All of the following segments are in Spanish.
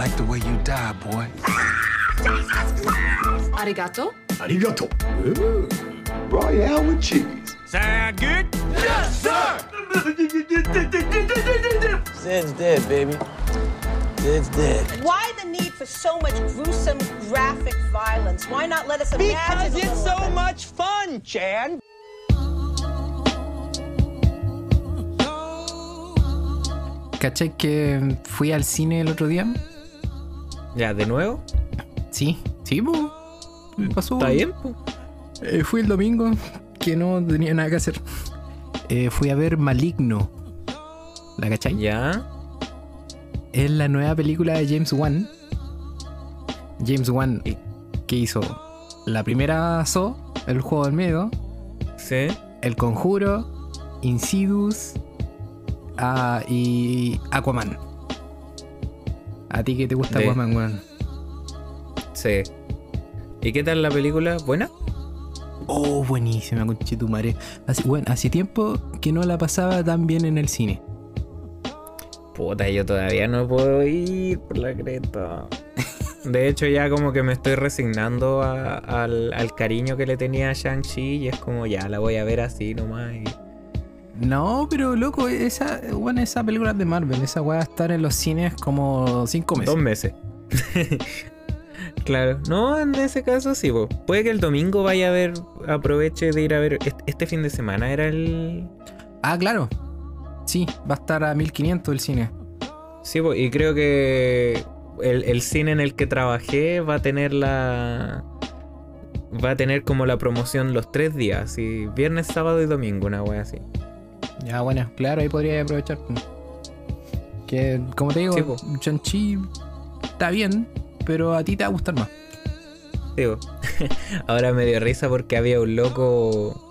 like the way you die, boy. Arigato. Arigato. Royale with cheese. Sound good? Yes, sir! Zed's dead, baby. Zed's dead. Why the need for so much gruesome graphic violence? Why not let us imagine Because a it's little so of it? much fun, Chan. ¿Cachai que fui al cine el otro día? Ya, ¿de nuevo? Sí, sí, po. Me pasó. ¿Está bien? po? Eh, fui el domingo, que no tenía nada que hacer. Eh, fui a ver Maligno. ¿La cachai? Ya. Es la nueva película de James Wan. James Wan, eh, que hizo la primera So, el juego del miedo, Sí. El Conjuro, Insidious ah, y Aquaman. ¿A ti que te gusta Aquaman, weón? Sí. ¿Y qué tal la película? ¿Buena? Oh, buenísima, conchetumare. Hace, bueno, hace tiempo que no la pasaba tan bien en el cine. Puta, yo todavía no puedo ir por la creta. De hecho, ya como que me estoy resignando a- al, al cariño que le tenía a Shang-Chi y es como ya la voy a ver así nomás. y- No, pero loco, esa, bueno, esa película es de Marvel, esa weá va a estar en los cines como cinco meses. Dos meses. claro. No, en ese caso sí, po. Puede que el domingo vaya a ver, aproveche de ir a ver. Este, fin de semana era el. Ah, claro. Sí, va a estar a 1500 el cine. Sí, po, y creo que el, el cine en el que trabajé va a tener la. Va a tener como la promoción los tres días, así, viernes, sábado y domingo, una wea así. Ya, bueno, claro, ahí podría aprovechar. Que, como te digo, Sí. Chanchi está bien, pero a ti te va a gustar más. Digo, ahora me dio risa porque había un loco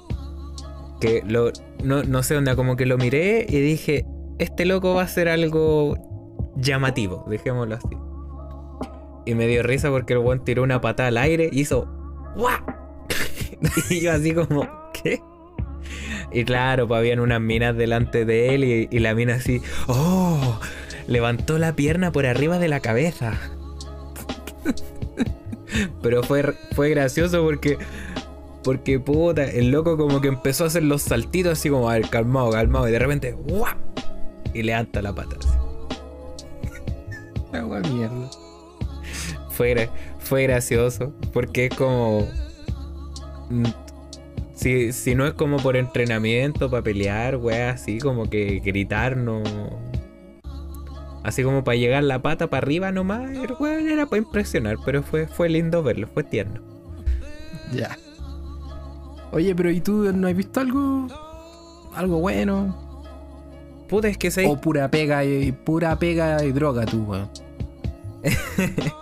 que lo, no, no sé dónde, como que lo miré y dije, este loco va a hacer algo llamativo, dejémoslo así. Y me dio risa porque el buen tiró una patada al aire y hizo ¡Guau! y yo así como, ¿qué? Y claro, pues habían unas minas delante de él y, y la mina así, ¡oh! Levantó la pierna por arriba de la cabeza. Pero fue, fue gracioso porque. Porque puta, el loco como que empezó a hacer los saltitos así como, a ver, calmado, calmado. Y de repente, ¡guau! Y levanta la pata. así. Agua mierda. Fue, fue gracioso. Porque es como. Si, si no es como por entrenamiento, para pelear, wea, así como que gritar, no. Así como para llegar la pata para arriba nomás, el weón era para impresionar, pero fue, fue lindo verlo, fue tierno. Ya. Oye, pero ¿y tú no has visto algo? Algo bueno. Puta, es que se O pura pega y pura pega y droga tú, weón.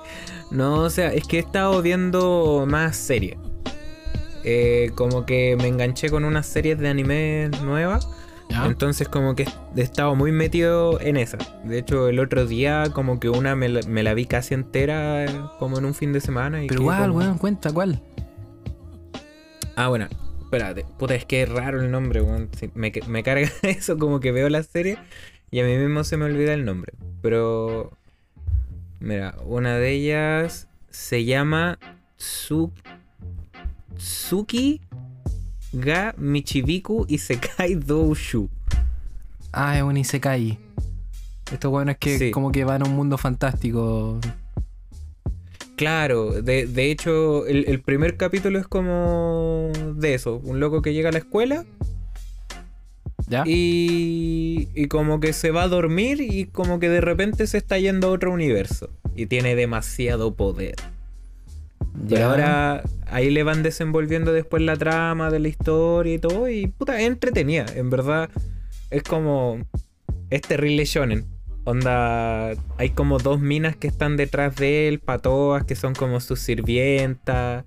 No, o sea, es que he estado viendo más series. Eh, como que me enganché con unas series de anime nuevas. ¿Ya? Entonces como que he estado muy metido en esa. De hecho, el otro día como que una me la, me la vi casi entera eh, como en un fin de semana. Y pero igual, como- weón, cuenta cuál. Ah, bueno. Espérate. Puta, es que es raro el nombre, weón. Me, me carga eso como que veo la serie y a mí mismo se me olvida el nombre. Pero... Mira, una de ellas se llama Tsu- Tsuki ga Michibiku Isekai Doushu. Ah, es un Isekai. Estos weones que Sí. como que van a un mundo fantástico. Claro, de, de hecho el, el primer capítulo es como de eso, un loco que llega a la escuela ¿Ya? y, y como que se va a dormir y como que de repente se está yendo a otro universo y tiene demasiado poder. Y Ya. ahora ahí le van desenvolviendo después la trama de la historia y todo y puta, es entretenida, en verdad es como es terrible shonen. Onda, hay como dos minas que están detrás de él, patoas que son como sus sirvientas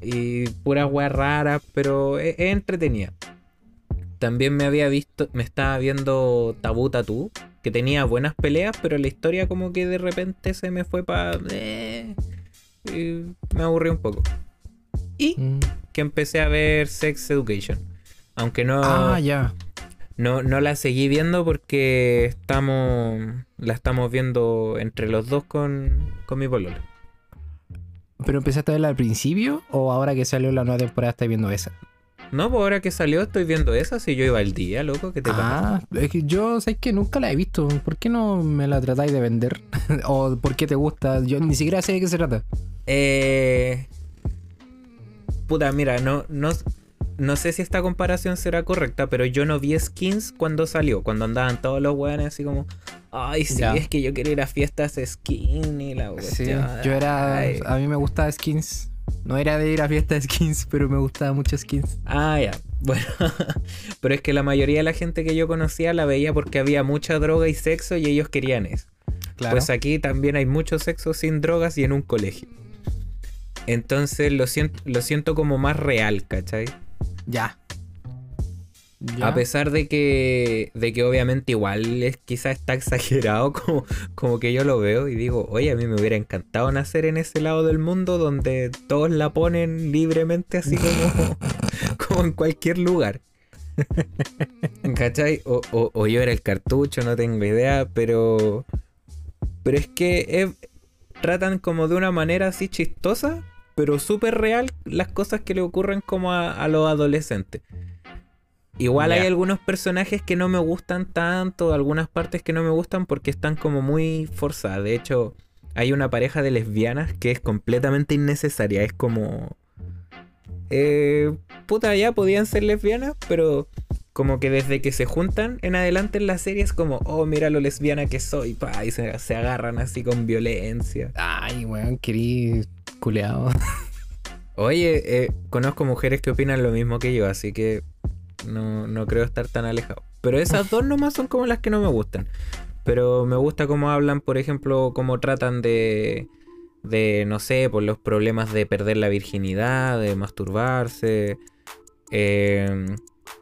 y puras weas raras, pero es, es entretenida. También me había visto, me estaba viendo Tabú Tatú, que tenía buenas peleas, pero la historia como que de repente se me fue para... y me aburrí un poco. Y Mm. que empecé a ver Sex Education. Aunque no, Ah, ya. No, no la seguí viendo porque estamos. La estamos viendo entre los dos con, con mi pololo. ¿Pero empezaste a verla al principio o ahora que salió la nueva temporada estás viendo esa? No, pues ahora que salió estoy viendo esa, si yo iba al día, loco, ¿qué te pasa? Ah, es que yo, sé que nunca la he visto. ¿Por qué no me la tratáis de vender? ¿O por qué te gusta? Yo ni siquiera sé de qué se trata. Eh. Puta, mira, no, no, no sé si esta comparación será correcta, pero yo no vi skins cuando salió, cuando andaban todos los weones así como. Ay, sí, Ya. es que yo quiero ir a fiestas skin y la Sí, cuestión. yo era. Ay. A mí me gustaba skins. No era de ir a fiesta de skins, pero me gustaba mucho skins. Ah, ya. Bueno, pero es que la mayoría de la gente que yo conocía la veía porque había mucha droga y sexo y ellos querían eso. Claro. Pues aquí también hay mucho sexo sin drogas y en un colegio. Entonces lo siento, lo siento como más real, ¿cachai? ya. Ya. A pesar de que, de que obviamente igual es, quizás está exagerado como, como que yo lo veo y digo, oye, a mí me hubiera encantado nacer en ese lado del mundo donde todos la ponen libremente así como, como en cualquier lugar. ¿Cachai? O, o- o yo era el cartucho, no tengo idea, pero... Pero es que es- tratan como de una manera así chistosa, pero súper real las cosas que le ocurren como a, a los adolescentes. Igual hay algunos personajes que no me gustan tanto, algunas partes que no me gustan porque están como muy forzadas. De hecho, hay una pareja de lesbianas que es completamente innecesaria. Es como... Eh, puta, ya podían ser lesbianas, pero como que desde que se juntan en adelante en la serie es como, oh, mira lo lesbiana que soy, pa, y se, se agarran así con violencia. Ay, weón, querí culeado. Oye, eh, conozco mujeres que opinan lo mismo que yo, así que no, no creo estar tan alejado. Pero esas dos nomás son como las que no me gustan. Pero me gusta cómo hablan, por ejemplo, cómo tratan de, de no sé, por los problemas de perder la virginidad, de masturbarse, eh,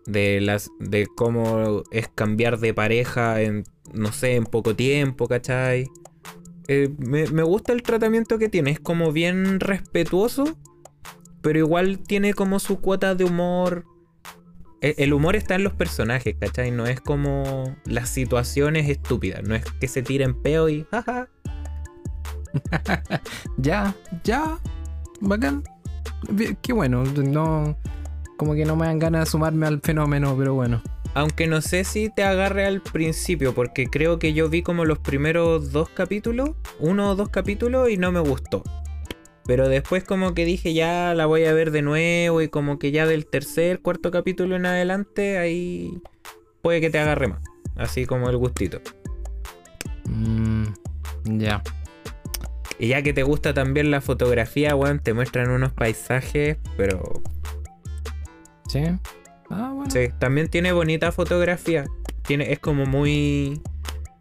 de las, de cómo es cambiar de pareja en, no sé, en poco tiempo, ¿cachai? Eh, me, me gusta el tratamiento que tiene, es como bien respetuoso, pero igual tiene como su cuota de humor. E- El humor está en los personajes, ¿cachai? No es como las situaciones estúpidas. No es que se tiren peo y jaja. Ya, ya. Bacán. Qué bueno. No. Como que no me dan ganas de sumarme al fenómeno, pero bueno. Aunque no sé si te agarre al principio, porque creo que yo vi como los primeros dos capítulos, uno o dos capítulos, y no me gustó. Pero después como que dije ya la voy a ver de nuevo y como que ya del tercer, cuarto capítulo en adelante, ahí puede que te agarre más. Así como el gustito. Mm, ya. Y ya que te gusta también la fotografía, weón, te muestran unos paisajes, pero ¿Sí? Ah, bueno. sí, también tiene bonita fotografía. Tiene, es como muy...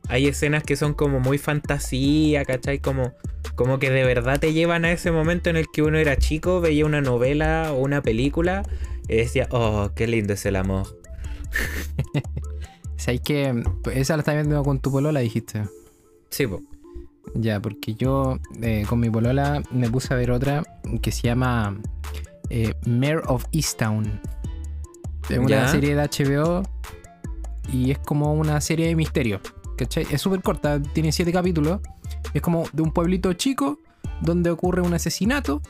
Hay escenas que son como muy fantasía, ¿cachai? Como, como que de verdad te llevan a ese momento en el que uno era chico, veía una novela o una película y decía, oh, qué lindo es el amor. ¿Sabes que Esa la estás viendo con tu polola, dijiste. Sí, po. Ya, porque yo eh, con mi polola me puse a ver otra que se llama eh, Mayor of Easttown. Es una Ya. serie de HBO y es como una serie de misterio. ¿cachai? Es súper corta, tiene siete capítulos. Es como de un pueblito chico donde ocurre un asesinato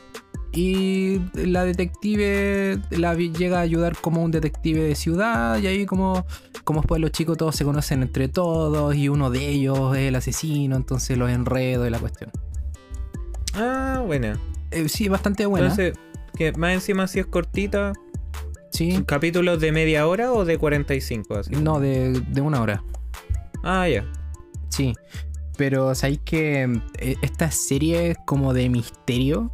y la detective la llega a ayudar como un detective de ciudad y ahí como como después los chicos todos se conocen entre todos y uno de ellos es el asesino, entonces los enredos y la cuestión. Ah, buena. Eh, sí, bastante buena. Entonces, que más encima si es cortita, sí. ¿capítulos de media hora o de 45? Así? No, de, de una hora. Ah, ya. Sí. Pero sabéis que eh, estas series como de misterio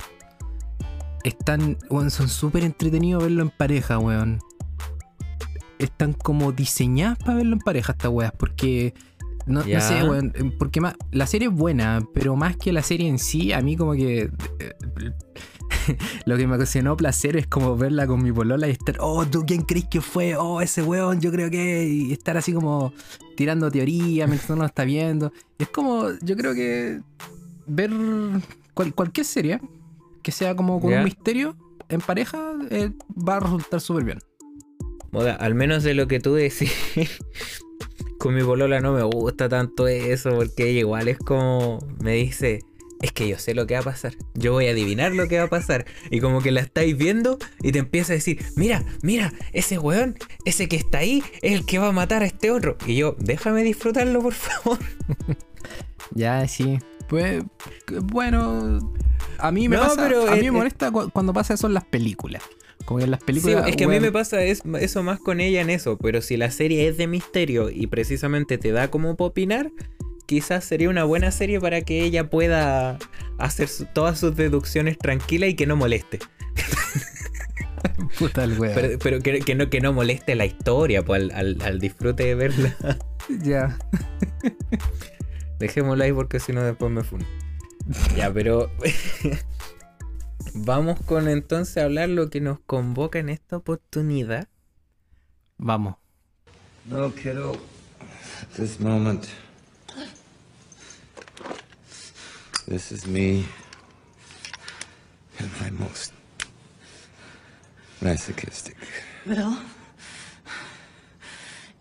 están, weón, son súper entretenidos verlo en pareja, weón. Están como diseñadas para verlo en pareja estas weas, porque no, sé, weón, porque más, la serie es buena, pero más que la serie en sí, a mí como que eh, lo que me ocasionó placer es como verla con mi polola y estar, oh, ¿tú quién crees que fue? Oh, ese weón, yo creo que... Y estar así como tirando teoría mientras uno lo está viendo. Es como, yo creo que ver cual- cualquier serie que sea como con un misterio en pareja eh, va a resultar súper bien. Moda, al menos de lo que tú decís. con mi polola no me gusta tanto eso, porque ella igual es como. Me dice. Es que yo sé lo que va a pasar. Yo voy a adivinar lo que va a pasar. Y como que la estáis viendo y te empieza a decir, mira, mira, ese weón, ese que está ahí, es el que va a matar a este otro. Y yo, déjame disfrutarlo, por favor. Ya, sí. Pues, bueno. A mí me No, pasa, pero, a mí me molesta cu- cuando pasa eso en las películas. Como en las Sí, películas. es que a mí me pasa es- eso más con ella en eso, pero si la serie es de misterio y precisamente te da como para opinar, quizás sería una buena serie para que ella pueda hacer su- todas sus deducciones tranquila y que no moleste. Puta el weón. Pero, pero que, que no, que no moleste la historia, pues al, al- al disfrute de verla. Ya. Dejémosla ahí porque si no después me funo. Ya, pero vamos con entonces a hablar lo que nos convoca en esta oportunidad. Vamos. No, kiddo. This moment. This is me. At my most masochistic. Bill,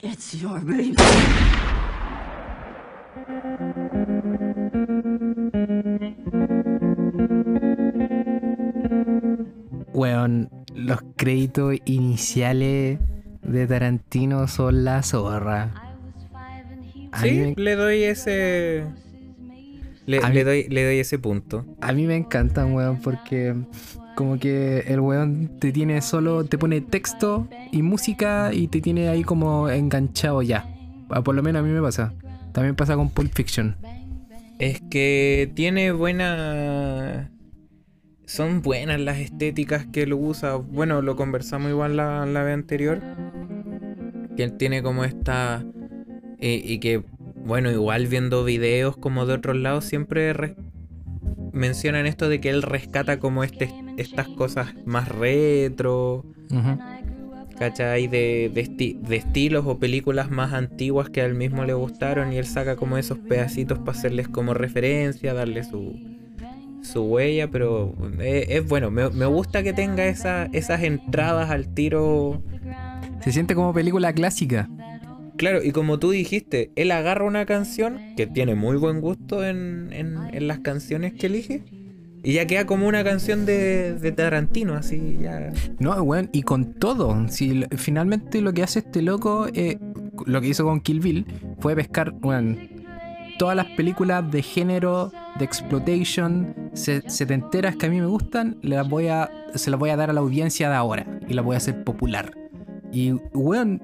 it's your baby. Weón, los créditos iniciales de Tarantino son la zorra. Sí, me- le doy ese. Le, mí- doy, le doy ese punto. A mí me encantan, weón, porque como que el weón te tiene solo, te pone texto y música y te tiene ahí como enganchado ya. Ah, Por lo menos a mí me pasa. También pasa con Pulp Fiction. Es que tiene buena. Son buenas las estéticas que lo usa. Bueno, lo conversamos igual la, la vez anterior. Que él tiene como esta. eh, y que, bueno, igual viendo videos como de otros lados, siempre re- mencionan esto de que él rescata como este, estas cosas más retro. Ujú. ¿Cachai? De, de, esti- de estilos o películas más antiguas que a él mismo le gustaron y él saca como esos pedacitos para hacerles como referencia, darle su, su huella, pero es, es bueno, me, me gusta que tenga esa, esas entradas al tiro. Se siente como película clásica. Claro, y como tú dijiste, él agarra una canción que tiene muy buen gusto en, en- las canciones que elige y ya queda como una canción de, de Tarantino, así ya. No, weón, y con todo. Si finalmente lo que hace este loco, eh, lo que hizo con Kill Bill, fue pescar, weón, todas las películas de género, de exploitation, se- setenteras que a mí me gustan, las voy a, se las voy a dar a la audiencia de ahora y las voy a hacer popular. Y, weón,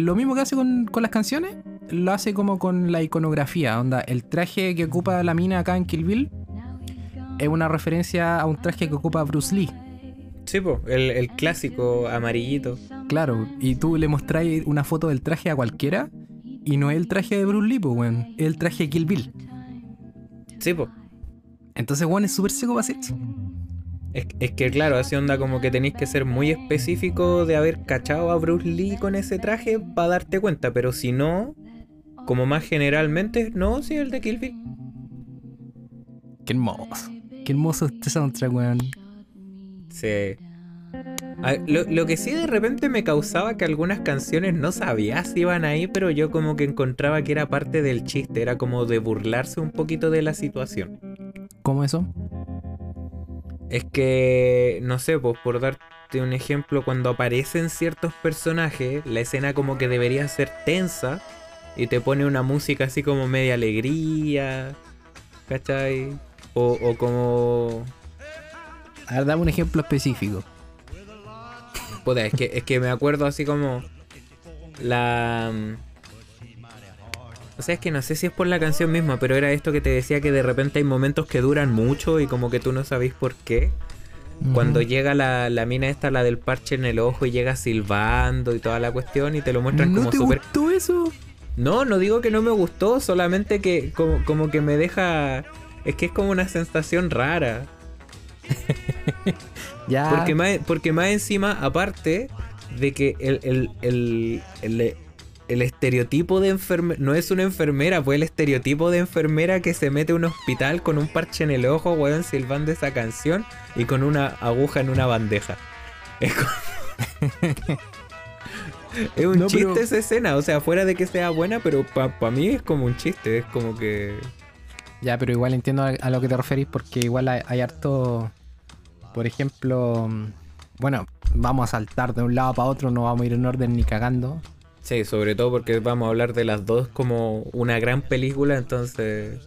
lo mismo que hace con, con las canciones, lo hace como con la iconografía. Onda, el traje que ocupa la mina acá en Kill Bill es una referencia a un traje que ocupa Bruce Lee. Sí, po, el, el clásico amarillito. Claro, y tú le mostrás una foto del traje a cualquiera y no es el traje de Bruce Lee, pues, weón. Es el traje de Kill Bill. Sí, po. Entonces, weón, es súper seco para hacer eso. Es, es que claro, así onda como que tenéis que ser muy específico de haber cachado a Bruce Lee con ese traje para darte cuenta, pero si no, como más generalmente, no, sí, el de Kill Bill. Qué hermoso. Qué hermoso este soundtrack, weón. Sí. Ah, Lo, lo que sí de repente me causaba que algunas canciones no sabía si iban ahí, pero yo como que encontraba que era parte del chiste, era como de burlarse un poquito de la situación. ¿Cómo eso? Es que, no sé, pues por darte un ejemplo, cuando aparecen ciertos personajes, la escena como que debería ser tensa y te pone una música así como media alegría, ¿cachai? O, o como... A ver, dame un ejemplo específico. Puta, es que, es que me acuerdo así como la... O sea, es que no sé si es por la canción misma, pero era esto que te decía que de repente hay momentos que duran mucho y como que tú no sabéis por qué. Cuando llega la, la mina esta, la del parche en el ojo, y llega silbando y toda la cuestión, y te lo muestran ¿No como te súper. gustó eso? No, no digo que no me gustó, solamente que como, como que me deja. Es que es como una sensación rara. Ya. Porque, más, porque más encima, aparte de que el, el, el, el- estereotipo de enfermera. No es una enfermera, pues el estereotipo de enfermera que se mete a un hospital con un parche en el ojo, weón, silbando esa canción y con una aguja en una bandeja. Es como- Es un No, chiste pero- esa escena, o sea, fuera de que sea buena, pero para mí es como un chiste, es como que... Ya, pero igual entiendo a, a lo que te referís porque igual hay, hay harto. Por ejemplo. mm, Bueno, vamos a saltar de un lado para otro, no vamos a ir en orden ni cagando. Sí, sobre todo porque vamos a hablar de las dos como una gran película, entonces...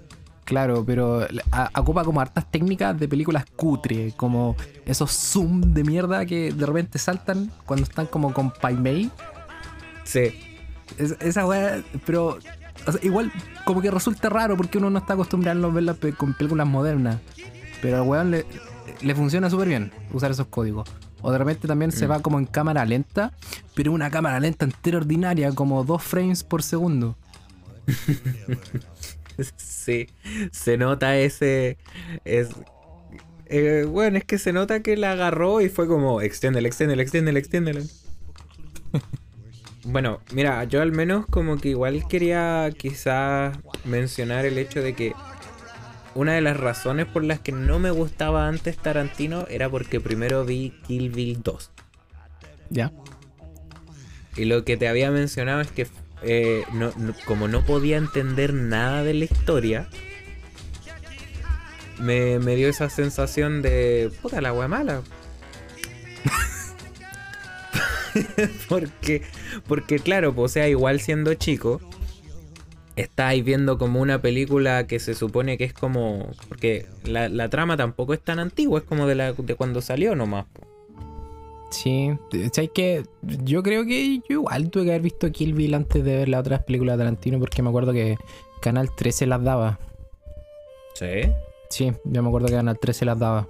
Claro, pero a- ocupa como hartas técnicas de películas cutre, como esos zoom de mierda que de repente saltan cuando están como con Pai Mei. Sí, Es- esa weá, pero o sea, igual como que resulta raro porque uno no está acostumbrado a verlas con películas modernas. Pero al weón le, le funciona súper bien usar esos códigos. O de repente también se va como en cámara lenta, pero una cámara lenta entera ordinaria, como dos frames por segundo. sí, se nota ese... Es, eh, bueno, es que se nota que la agarró y fue como, extiéndele, extiéndele, extiéndele, extiéndele. bueno, mira, yo al menos como que igual quería quizás mencionar el hecho de que una de las razones por las que no me gustaba antes Tarantino era porque primero vi Kill Bill 2. ¿Ya? Y lo que te había mencionado es que eh, no- no- como no podía entender nada de la historia, me, me dio esa sensación de puta la wea mala. porque, porque claro, pues, o sea, igual siendo chico, estáis viendo como una película que se supone que es como. Porque la, la trama tampoco es tan antigua, es como de, la, de cuando salió nomás. Sí, ¿sabes que Yo creo que yo igual tuve que haber visto Kill Bill antes de ver las otras películas de Tarantino porque me acuerdo que Canal 13 las daba. Sí. Sí, yo me acuerdo que Canal 13 las daba.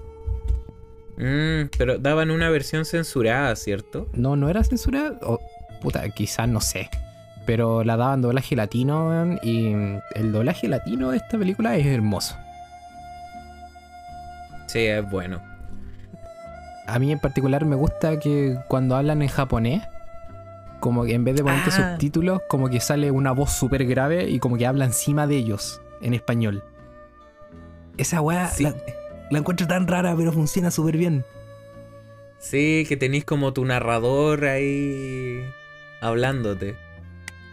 Mm, pero daban una versión censurada, ¿cierto? No, no era censura. O, puta, quizás no sé. Pero la daban doblaje latino, weón, y el doblaje latino de esta película es hermoso. Sí, es bueno. A mí en particular me gusta que cuando hablan en japonés, como que en vez de ponerte Ah. subtítulos, como que sale una voz súper grave y como que habla encima de ellos en español. Esa weá Sí. la, la encuentro tan rara, pero funciona súper bien. Sí, que tenéis como tu narrador ahí hablándote.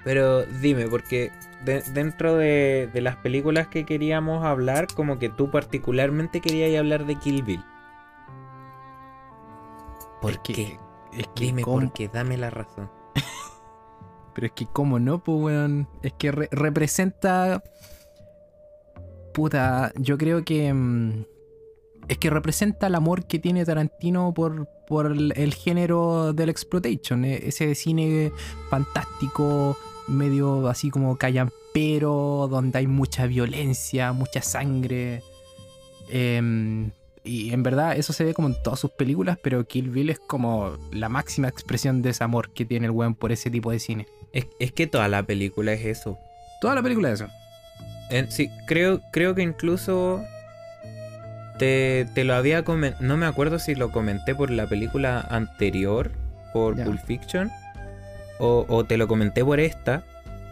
Pero dime, porque de- dentro de, de las películas que queríamos hablar, como que tú particularmente querías hablar de Kill Bill. ¿Por Es que- qué? Es que Dime cómo- por qué, dame la razón. Pero es que cómo no, pues weón. Es que re- representa. Puta, yo creo que. mm, es que representa el amor que tiene Tarantino por, por el, el género del exploitation. eh, Ese cine fantástico, medio así como callampero, donde hay mucha violencia, mucha sangre. Em, y en verdad eso se ve como en todas sus películas, pero Kill Bill es como la máxima expresión de ese amor que tiene el weón por ese tipo de cine. Es, es que toda la película es eso. Toda la película es eso. Sí, creo, creo que incluso te, te lo había comentado. No me acuerdo si lo comenté por la película anterior, por Ya. Pulp Fiction, o, o te lo comenté por esta,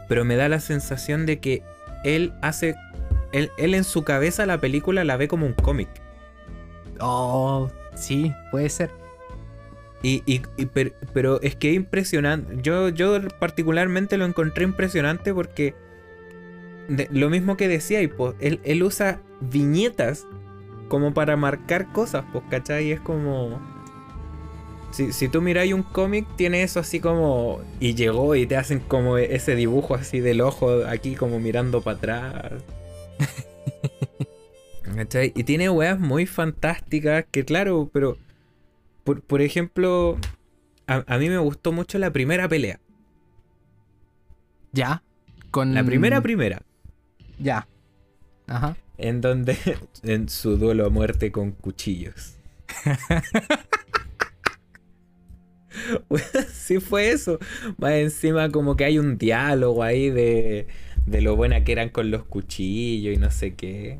pero me da la sensación de que él hace. Él, él en su cabeza la película la ve como un cómic. Oh, sí, puede ser. Y, y- y per- pero es que es impresionante. Yo, yo particularmente lo encontré impresionante porque de- lo mismo que decía, y pues, él, él usa viñetas como para marcar cosas, pues, ¿cachai? Y es como. Si, si tú miráis un cómic, tiene eso así como. Y llegó y te hacen como ese dibujo así del ojo aquí, como mirando para atrás. ¿Cachai? Y tiene weas muy fantásticas que, claro, pero. Por, por ejemplo, a, a mí me gustó mucho la primera pelea. Ya. Con. La primera, primera. Ya. Ajá. En donde. En su duelo a muerte con cuchillos. sí fue eso. Más encima como que hay un diálogo ahí de, de lo buena que eran con los cuchillos y no sé qué.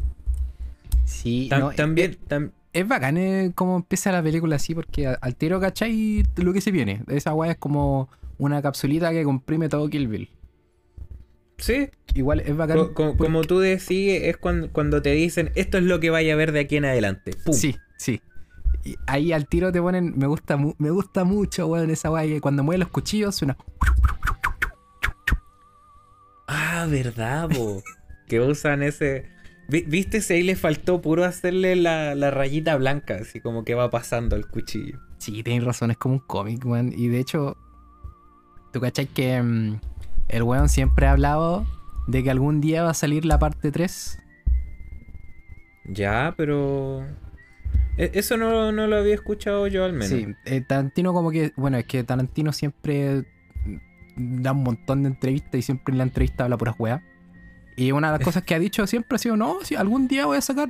Sí, Tam- no, también, tam- Es bacán eh, cómo empieza la película así, porque al tiro, ¿cachai? Lo que se viene. Esa weá es como una capsulita que comprime todo Kill Bill. sí, Igual es bacán. co- co- porque- como tú decís, es cuando, cuando te dicen esto es lo que vaya a ver de aquí en adelante. ¡Pum! Sí, sí. Y ahí al tiro te ponen, me gusta, me gusta mucho, weón, esa weá que cuando mueve los cuchillos suena. Ah, verdad, po. que usan ese. Vi- ¿Viste si ahí le faltó puro hacerle la, la rayita blanca? Así como que va pasando el cuchillo. Sí, tenéis razón, es como un cómic, weón. Y de hecho, tú cachai que mm, el weón siempre ha hablado de que algún día va a salir la parte 3. Ya, pero. E- Eso no, no lo había escuchado yo al menos. Sí, eh, Tarantino como que, bueno, es que Tarantino siempre da un montón de entrevistas y siempre en la entrevista habla puras weas. Y una de las cosas que ha dicho siempre ha sido, no, si algún día voy a sacar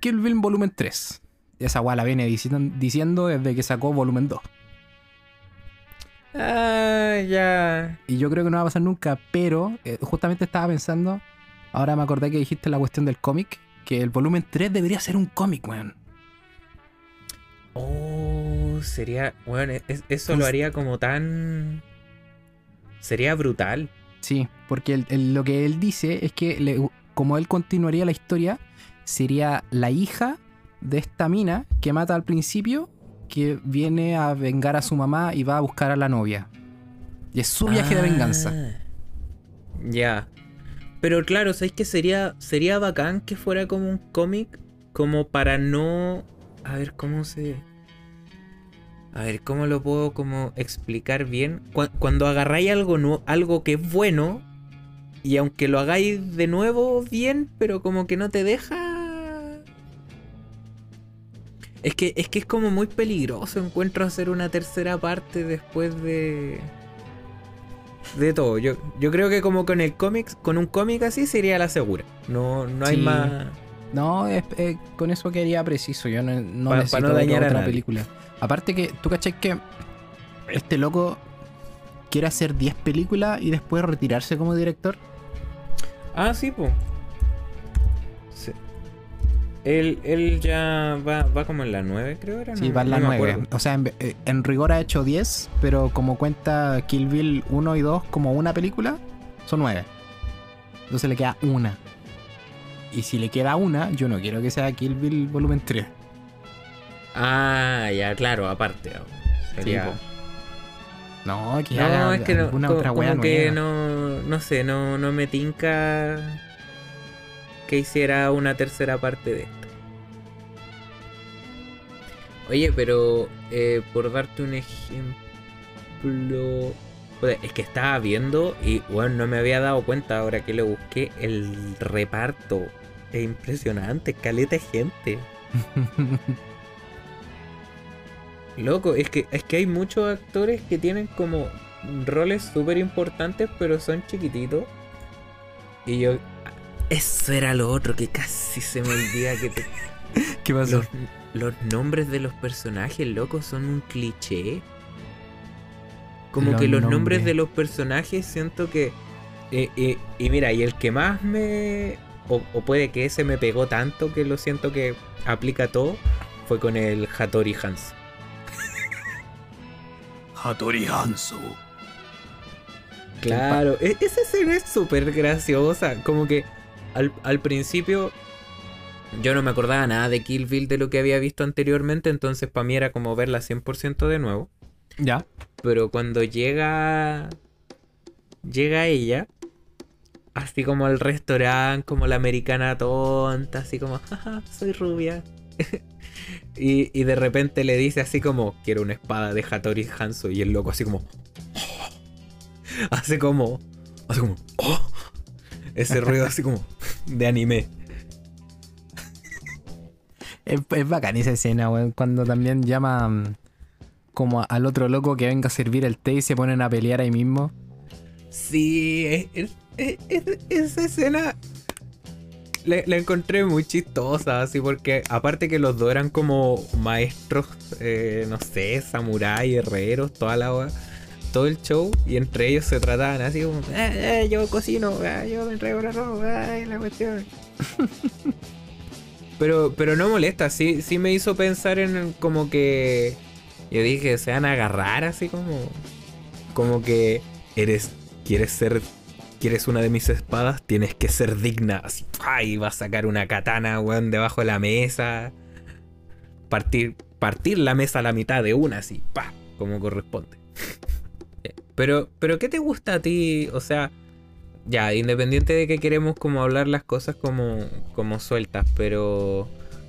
Kill Bill volumen 3. Y esa wea la viene diciendo, diciendo desde que sacó volumen 2. Ah, ya. Y yo creo que no va a pasar nunca, pero eh, justamente estaba pensando, ahora me acordé que dijiste la cuestión del cómic, que el volumen 3 debería ser un cómic, weón. Oh, sería. Bueno, es- eso lo Pues- haría como tan. Sería brutal. Sí, porque el- el- lo que él dice es que le- como él continuaría la historia, sería la hija de esta mina que mata al principio, que viene a vengar a su mamá y va a buscar a la novia. Y es su viaje de venganza. Ah, Ya. Pero claro, ¿sabes que sería, sería bacán que fuera como un cómic? Como para no. A ver, ¿cómo se.? A ver, ¿cómo lo puedo como explicar bien? Cu- Cuando agarráis algo, nu- algo que es bueno, y aunque lo hagáis de nuevo bien, pero como que no te deja. Es que, es que es como muy peligroso, encuentro hacer una tercera parte después de de todo. Yo, yo creo que como con el cómic, con un cómic así sería la segura. No, no hay Sí. más. No, es- eh, con eso quería preciso. Yo no, no Pa- pa necesito no dañar a otra nadie. película. Aparte que, ¿tú cachai que este loco quiere hacer 10 películas y después retirarse como director? Ah, sí, pues. Él, él ya va, va como en la 9, creo era. Sí, no- va en la no me 9. acuerdo. O sea, en, eh, en rigor ha hecho 10, pero como cuenta Kill Bill 1 y 2 como una película, son 9. Entonces le queda una. Y si le queda una, yo no quiero que sea Kill Bill volumen 3. Ah, ya, claro, aparte. Sería- po. No, que No, haga es que no, otra como que no, no sé, no, no me tinca que hiciera una tercera parte de esto. Oye, pero eh, por darte un ejemplo, es que estaba viendo y bueno, no me había dado cuenta ahora que lo busqué, el reparto es impresionante, caleta de gente. Loco, es que, es que hay muchos actores que tienen como roles súper importantes, pero son chiquititos. Y yo. Eso era lo otro, que casi se me olvida que te- ¿Qué pasó? los, los nombres de los personajes, loco, son un cliché. Como Los que los nombres nombres. de los personajes siento que. eh, eh, y mira, y el que más me. O, o puede que ese me pegó tanto que lo siento que aplica todo. Fue con el Hattori Hans. Hattori Hanzo. Claro, e- esa escena es súper graciosa. Como que al, al principio yo no me acordaba nada de Kill Bill de lo que había visto anteriormente, entonces para mí era como verla 100% de nuevo. Ya. Pero cuando llega. Llega ella. Así como al restaurante, como la americana tonta, así como, jaja, soy rubia. y, y de repente le dice así como, quiero una espada de Hattori Hanzo. Y el loco así como. hace como. Hace como. "Oh". Ese ruido así como de anime. Es, es bacán esa escena, weón. Cuando también llama mm, como al otro loco que venga a servir el té y se ponen a pelear ahí mismo. Sí, es- es- es- esa escena la, encontré muy chistosa, así porque aparte que los dos eran como maestros, eh, no sé, samurái, herreros, toda la todo el show, y entre ellos se trataban así como, "Eh, eh, yo cocino, ah, yo me entrego la ropa, la cuestión. pero, pero no molesta, sí, sí me hizo pensar en como que yo dije, se van a agarrar así como, como que eres, quieres ser ¿Quieres una de mis espadas? Tienes que ser digna. Así, ¡ay! Va a sacar una katana, weón, debajo de la mesa. Partir, partir la mesa a la mitad de una así, pa, como corresponde. Eh, pero, pero ¿qué te gusta a ti? O sea, ya, independiente de que queremos como hablar las cosas como, como sueltas, pero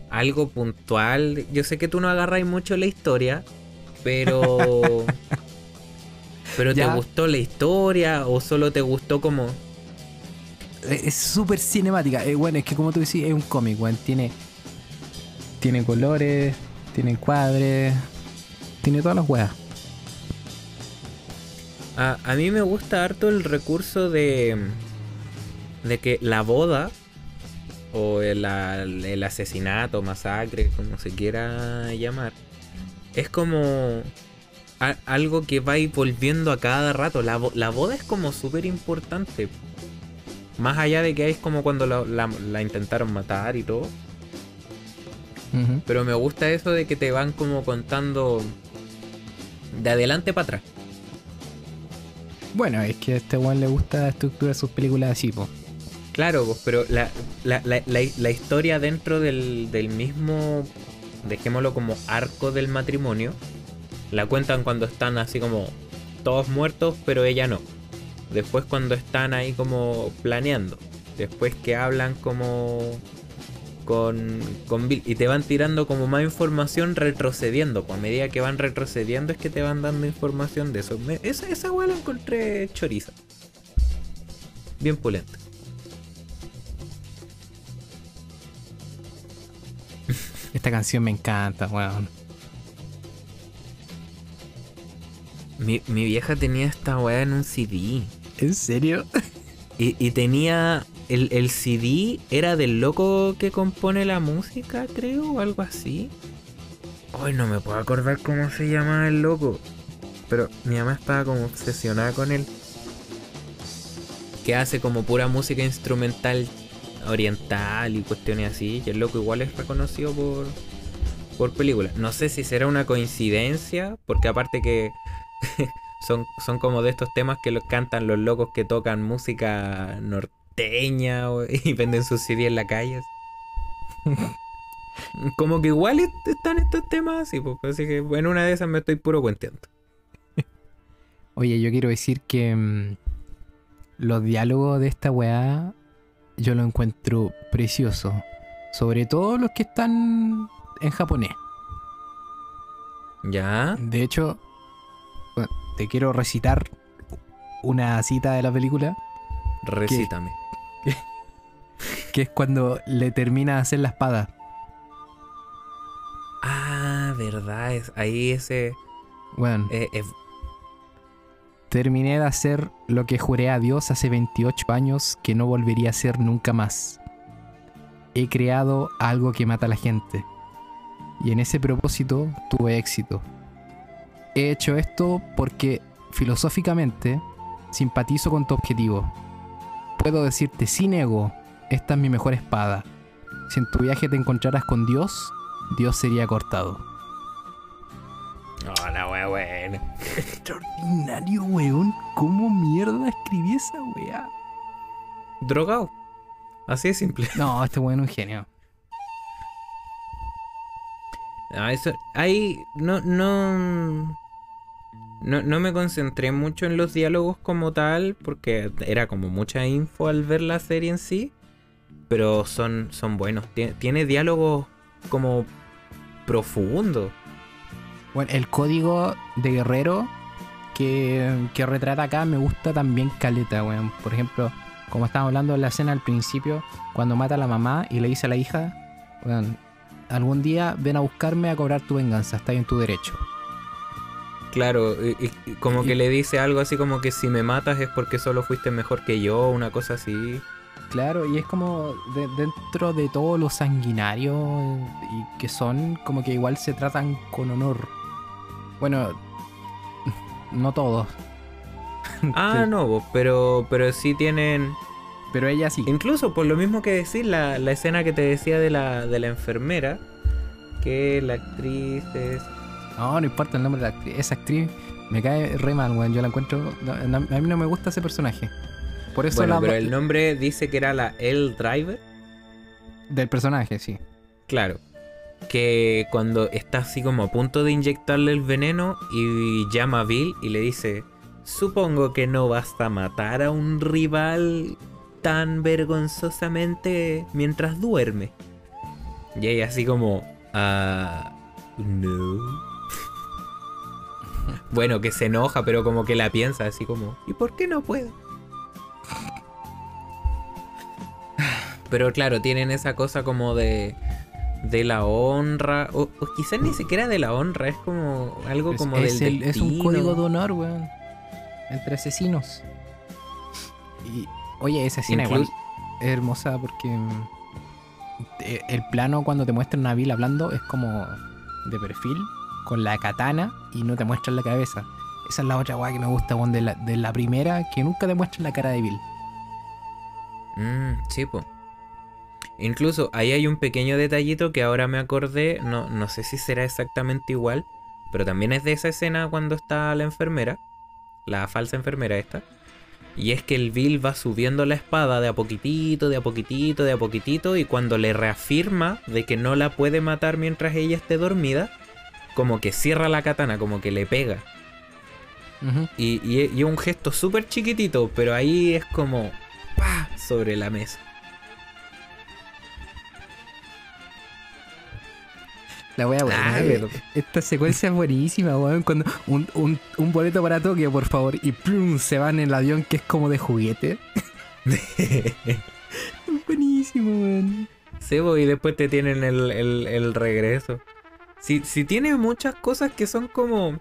algo puntual. Yo sé que tú no agarras mucho la historia, pero. pero ¿te gustó la historia o solo te gustó como. Eh, Es súper cinemática. Eh, bueno, es que como tú decís, es un cómic, weón. Tiene, tiene colores, tiene encuadres, tiene todas las weas. A, a mí me gusta harto el recurso de. de que la boda. O el, el asesinato, masacre, como se quiera llamar. Es como. A- algo que va a ir volviendo a cada rato. La, la boda es como súper importante. Más allá de que es como cuando la, la- la intentaron matar y todo. Pero me gusta eso de que te van como contando. De adelante para atrás. Bueno, es que a este weón le gusta estructurar sus películas así, po. Claro, pues, pero la, la, la, la, la historia dentro del, del mismo, dejémoslo como arco del matrimonio, la cuentan cuando están así como todos muertos, pero ella no. Después cuando están ahí como planeando. Después que hablan como con, con Bill. Y te van tirando como más información retrocediendo. Pues a medida que van retrocediendo es que te van dando información de eso. Esa, esa weá la encontré choriza. Bien pulenta. Esta canción me encanta, weón. Mi, mi vieja tenía esta weá en un CD. ¿En serio? Y, y tenía. El, el CD era del loco que compone la música, creo, o algo así. Ay, no me puedo acordar cómo se llama el loco. Pero mi mamá estaba como obsesionada con él. Que hace como pura música instrumental oriental y cuestiones así. Y el loco igual es reconocido por, por películas. No sé si será una coincidencia, porque aparte que son, son como de estos temas que los cantan los locos que tocan música norteña y venden sus CD en la calle. como que igual est- están estos temas así, pues, así que en una de esas me estoy puro cuenteando. Oye, yo quiero decir que mm, los diálogos de esta weá yo lo encuentro precioso. Sobre todo los que están en japonés. ¿Ya? De hecho, te quiero recitar una cita de la película, Recítame. que es cuando le termina de hacer la espada. Ah, verdad, es, ahí ese... Bueno, eh, eh, terminé de hacer lo que juré a Dios hace 28 años que no volvería a hacer nunca más. He creado algo que mata a la gente. Y en ese propósito tuve éxito. He hecho esto porque filosóficamente simpatizo con tu objetivo. Puedo decirte sin ego, esta es mi mejor espada. Si en tu viaje te encontraras con Dios, Dios sería cortado. Oh, la wea buena. Extraordinario, weón. ¿Cómo mierda escribí esa weá? Drogado. Así de simple. No, este weón es un genio. Ah, eso, ahí no, no, no, no me concentré mucho en los diálogos como tal, porque era como mucha info al ver la serie en sí, pero son, son buenos. Tiene, tiene diálogos como profundos. Bueno, el código de guerrero que, que retrata acá me gusta también caleta, weón. Por ejemplo, como estábamos hablando en la escena al principio, cuando mata a la mamá y le dice a la hija, weón, algún día ven a buscarme a cobrar tu venganza, está en tu derecho. Claro, y, y- como que le dice algo así como que si me matas es porque solo fuiste mejor que yo, una cosa así. Claro, y es como de- dentro de todo lo sanguinario y que son, como que igual se tratan con honor. Bueno, no todos, Ah, no, pero, pero sí tienen... pero ella sí. Incluso por lo mismo que decir, la, la escena que te decía de la, de la enfermera, que la actriz es... No, no importa el nombre de la actriz. Esa actriz me cae re mal, weón. Yo la encuentro. no, no, a mí no me gusta ese personaje. Por eso Bueno, la. pero el nombre dice que era la L Driver. Del personaje, sí. Claro. que cuando está así como a punto de inyectarle el veneno y llama a Bill y le dice, supongo que no basta matar a un rival tan vergonzosamente mientras duerme. Y ella así como, ah, no. Bueno, que se enoja, pero como que la piensa así como, ¿y por qué no puedo? Pero claro, tienen esa cosa como de de la honra o, o quizás ni siquiera de la honra, es como algo Es, como es del el- es un código de honor, weón. Entre asesinos. Y, oye, esa escena igual es hermosa porque mm, te- el plano cuando te muestran a Bill hablando es como de perfil, con la katana y no te muestran la cabeza. Esa es la otra weá que me gusta, weón, de la, de la primera, que nunca te muestran la cara de Bill. Mm, po. Incluso ahí hay un pequeño detallito que ahora me acordé, no, no sé si será exactamente igual, pero también es de esa escena cuando está la enfermera, la falsa enfermera esta. Y es que el Bill va subiendo la espada de a poquitito, de a poquitito, de a poquitito, y cuando le reafirma de que no la puede matar mientras ella esté dormida, como que cierra la katana, como que le pega. Y, y- y es un gesto súper chiquitito, pero ahí es como ¡pa! sobre la mesa. La wea buena. Ah, eh. pero- Esta secuencia es buenísima, weón. Cuando un, un, un boleto para Tokio, por favor, y plum, se van en el avión que es como de juguete. Buenísimo, weón. Sí, y después te tienen el, el- el regreso. Si, si tiene muchas cosas que son como...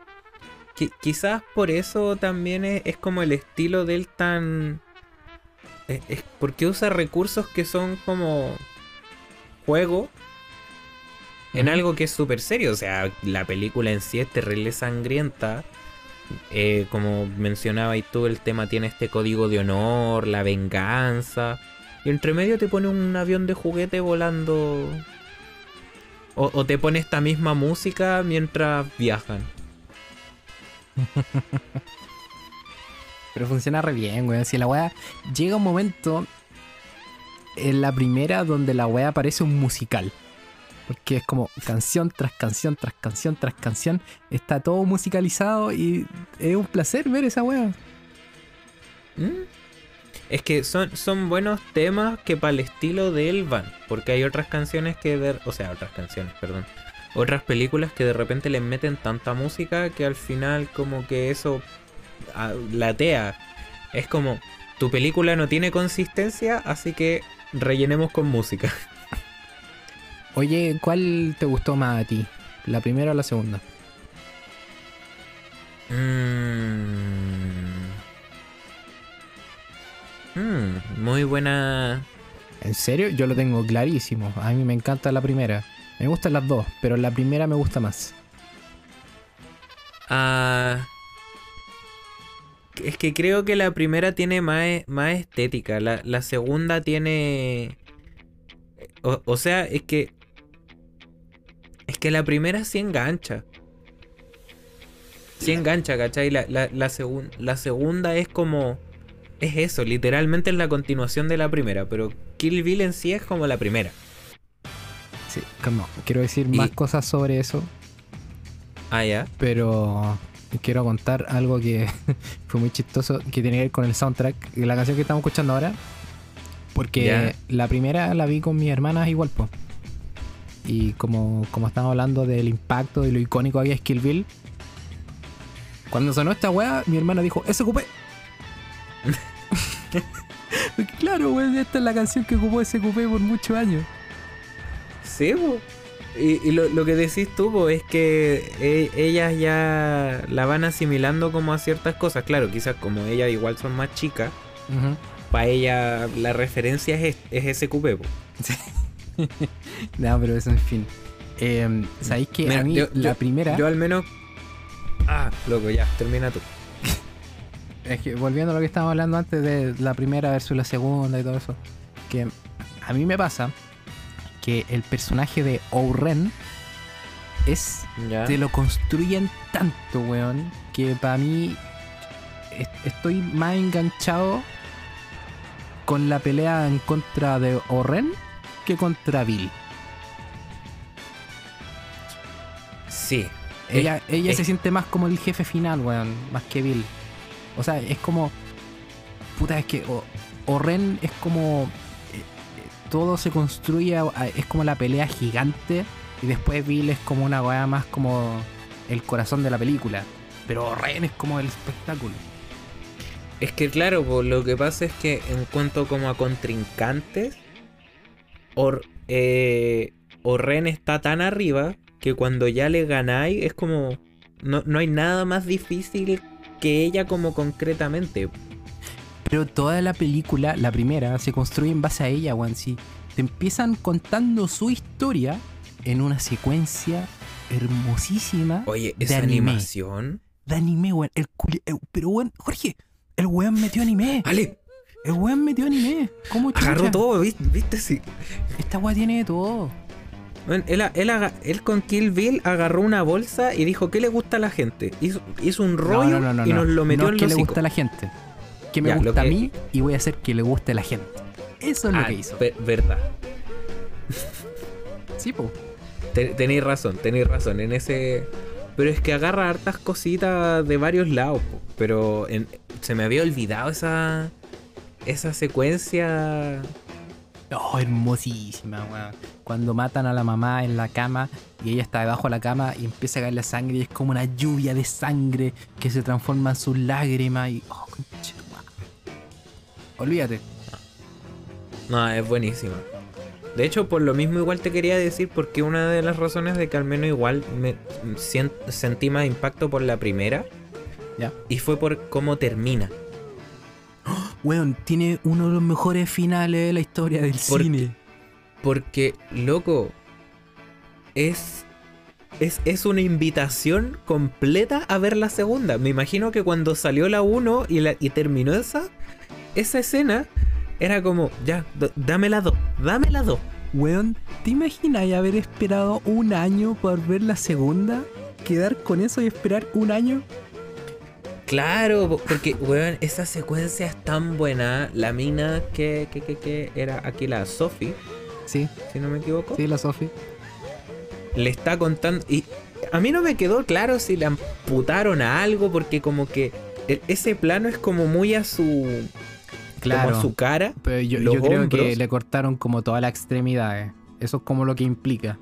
qui- quizás por eso también es, es como el estilo del tan... Es, es porque usa recursos que son como... Juego. En algo que es súper serio. O sea, la película en sí es terrible sangrienta. Eh, como mencionaba y tú, el tema tiene este código de honor, la venganza. Y entre medio te pone un avión de juguete volando. O, o te pone esta misma música mientras viajan. Pero funciona re bien, weón. Si la wea llega un momento en la primera donde la wea parece un musical. Porque es como canción tras canción, tras canción, tras canción. Está todo musicalizado y es un placer ver esa wea. ¿Mm? Es que son, son buenos temas que para el estilo de él van. Porque hay otras canciones que de, O sea, otras canciones, perdón. Otras películas que de repente le meten tanta música que al final como que eso ah, latea. Es como, tu película no tiene consistencia, así que rellenemos con música. Oye, ¿cuál te gustó más a ti? ¿La primera o la segunda? Mm. Mm, muy buena. ¿En serio? Yo lo tengo clarísimo. A mí me encanta la primera. Me gustan las dos, pero la primera me gusta más. Ah, es que creo que la primera tiene más, más estética. La, la segunda tiene. O, o sea, es que. Es que la primera sí engancha. Sí engancha, ¿cachai? La, la, la, segun- la segunda es como. Es eso, literalmente es la continuación de la primera. Pero Kill Bill en sí es como la primera. Sí, como, quiero decir Y- más cosas sobre eso, Ah, ya. pero quiero contar algo que fue muy chistoso, que tiene que ver con el soundtrack, la canción que estamos escuchando ahora. Porque la primera la vi con mis hermanas igual, pues. Y como, como estamos hablando del impacto y lo icónico que es Kill Bill, cuando sonó esta weá, mi hermana dijo, ¡Ese ocupé! Porque claro, weón, esta es la canción que ocupó ese cupé por muchos años. Sí. Y, y lo, lo que decís tú, po, es que e- ellas ya la van asimilando como a ciertas cosas. Claro, quizás como ellas igual son más chicas, para ella la referencia es, es- es ese cupé. No, pero eso en fin. Eh, ¿Sabéis que a mí yo- la yo- primera... Yo al menos... Ah, loco, ya, termina tú. Es que volviendo a lo que estábamos hablando antes de la primera versus la segunda y todo eso, que a mí me pasa que el personaje de Ouren es. Ya. Te lo construyen tanto, weón, que para mí es- estoy más enganchado con la pelea en contra de Oren que contra Bill. Sí. Ella, ella se siente más como el jefe final, weón, más que Bill. O sea, es como. Puta, es que. O, es como. eh, eh, todo se construye. es como la pelea gigante. Y después Bill es como una weá más como. El corazón de la película. Pero Oren es como el espectáculo. Es que claro, lo que pasa es que en cuanto como a contrincantes, Or, eh, Orren está tan arriba que cuando ya le ganáis es como... No, no hay nada más difícil que ella como concretamente. Pero toda la película, la primera, se construye en base a ella, weón. Si te empiezan contando su historia en una secuencia hermosísima Oye, de esa anime. animación... De anime, weón. El culi- pero, weón, Jorge, el weón metió anime. ¡Ale! El weón metió anime. ¿Cómo chucha? Agarró todo, ¿viste? ¿Viste? Sí. Esta weá tiene de todo. Bueno, él, él, aga- él con Kill Bill agarró una bolsa y dijo, ¿qué le gusta a la gente? Hizo, hizo un rollo No, no, no, no, y no. nos lo metió en los le gusta a la gente. Que me Ya, gusta a mí y voy a hacer que le guste a la gente. Eso es lo que hizo. Ah, verdad. Sí, po. Ten- Tenéis razón, tenéis razón. En ese. Pero es que agarra hartas cositas de varios lados. po. Pero en- se me había olvidado esa. Esa secuencia. Oh, hermosísima, weón. Cuando matan a la mamá en la cama y ella está debajo de la cama y empieza a caer la sangre y es como una lluvia de sangre que se transforma en sus lágrimas y. Oh, madre. Olvídate. No, es buenísima. De hecho, por lo mismo igual te quería decir, porque una de las razones de que al menos igual me sentí más impacto por la primera. Ya. Y fue por cómo termina. Weón, tiene uno de los mejores finales de la historia del ¿Por cine. Porque, loco, es, es, es una invitación completa a ver la segunda. Me imagino que cuando salió la 1 y, la, y terminó esa, esa escena, era como, ya, dame la 2, dame la 2. Weón, ¿te imaginas haber esperado un año por ver la segunda? ¿Quedar con eso y esperar un año? Claro, po- porque, weón, esa secuencia es tan buena. La mina que, que, que, que era aquí la Sophie, Sí, si no me equivoco. sí, la Sofi. le está contando. Y a mí no me quedó claro si le amputaron a algo, porque como que e- ese plano es como muy a su. Claro. Como a su cara. Pero yo, yo creo que le cortaron como todas las extremidades. Eso es como lo que implica.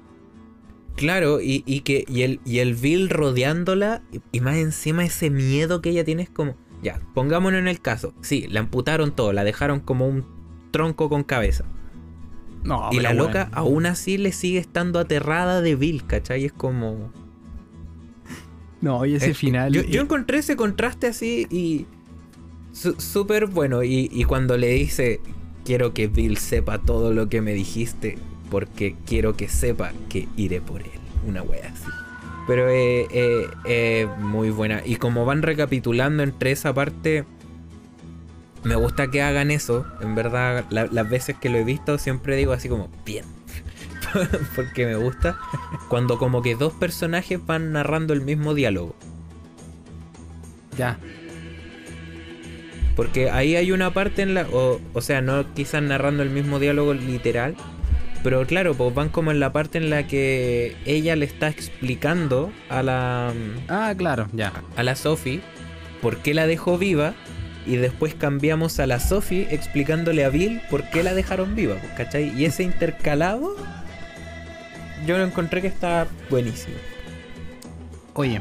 Claro, y, y que. Y el, y el Bill rodeándola. Y, y más encima ese miedo que ella tiene es como. Ya, pongámonos en el caso. Sí, le amputaron todo, la dejaron como un tronco con cabeza. No, y la loca aún así le sigue estando aterrada de Bill, ¿cachai? Es como. No, y ese Eh, final. Yo, yo encontré ese contraste así y. su- Súper bueno. Y, y cuando le dice: Quiero que Bill sepa todo lo que me dijiste. Porque quiero que sepa que iré por él. Una wea así. Pero eh, eh, eh, muy buena. Y como van recapitulando entre esa parte. Me gusta que hagan eso. En verdad, la- las veces que lo he visto, siempre digo así como: Bien. Porque me gusta. Cuando como que dos personajes van narrando el mismo diálogo. Ya. Porque ahí hay una parte en la. O, o sea, no quizás narrando el mismo diálogo literal. Pero claro, pues van como en la parte en la que ella le está explicando a la. Ah, claro, ya. a la Sophie por qué la dejó viva. Y después cambiamos a la Sophie explicándole a Bill por qué la dejaron viva, pues, ¿cachai? Y ese intercalado. Yo lo encontré que está buenísimo. Oye,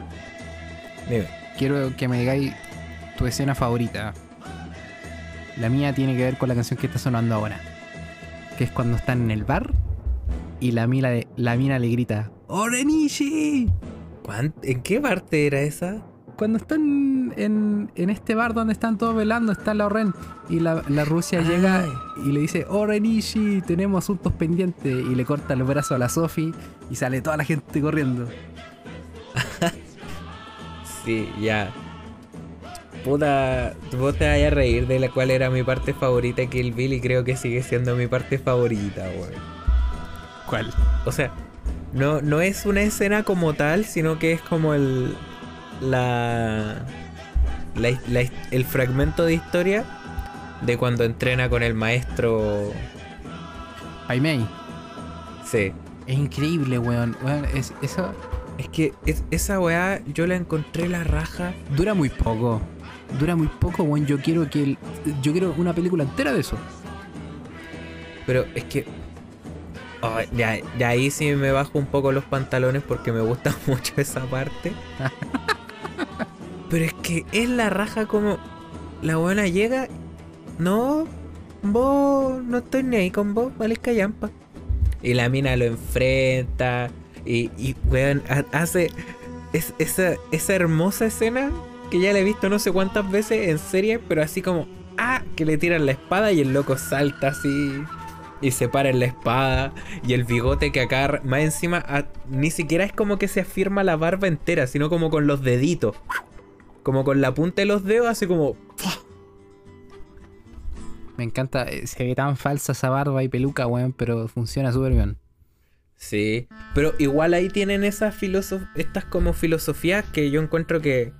Dime. quiero que me digáis tu escena favorita. La mía tiene que ver con la canción que está sonando ahora. Que es cuando están en el bar y la mina, le- la mina le grita ¡Orenishi! ¿Cuán- ¿En qué parte era esa? Cuando están en, en este bar donde están todos velando, está la Oren. Y la, la Rusia Ay. llega y le dice, Orenishi, tenemos asuntos pendientes. Y le corta el brazo a la Sophie y sale toda la gente corriendo. Sí, ya. Puta, vos te vayas a reír de la cual era mi parte favorita de Kill Bill y creo que sigue siendo mi parte favorita, weón. ¿Cuál? O sea, no, no es una escena como tal, sino que es como el. La. la- la- el fragmento de historia de cuando entrena con el maestro. Paimei. Sí. Es increíble, weón. Weón, es, eso Es que es- esa weá yo la encontré la raja. Dura muy poco. Dura muy poco, weón. Yo quiero que el- yo quiero una película entera de eso. Pero es que. oh, ahí sí me bajo un poco los pantalones porque me gusta mucho esa parte. Pero es que es la raja como. La buena llega. No, vos no estoy ni ahí con vos, vale callampa. Y la mina lo enfrenta. Y, y weón, ha- hace es, esa, esa hermosa escena que ya la he visto no sé cuántas veces en serie, pero así como, ah, que le tiran la espada y el loco salta así y se para en la espada y el bigote que acá más encima ah, ni siquiera es como que se afirma la barba entera, sino como con los deditos. Como con la punta de los dedos, así como... Me encanta. eh, Se ve tan falsa esa barba y peluca, weón, pero funciona súper bien. Sí, pero igual ahí tienen esas filosof estas como filosofías que yo encuentro que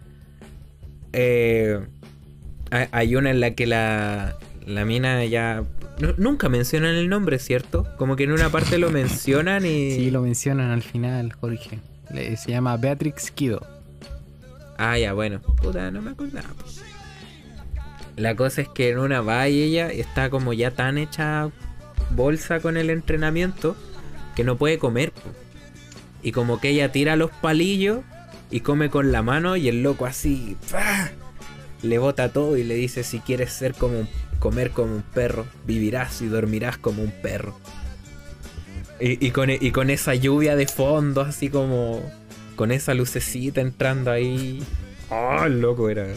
eh, hay- una en la que la, la mina ya nu- nunca mencionan el nombre, ¿cierto? Como que en una parte lo mencionan y Sí, lo mencionan al final, Jorge. Le- se llama Beatrix Kido. ah ya bueno, puta no me acordaba. La cosa es que en una va y ella está como ya tan hecha bolsa con el entrenamiento que no puede comer. Y como que ella tira los palillos y come con la mano y el loco así le bota todo y le dice si quieres ser como un- comer como un perro, vivirás y dormirás como un perro. Y, y con, e- y con esa lluvia de fondo, así como con esa lucecita entrando ahí. ¡Oh, el loco era!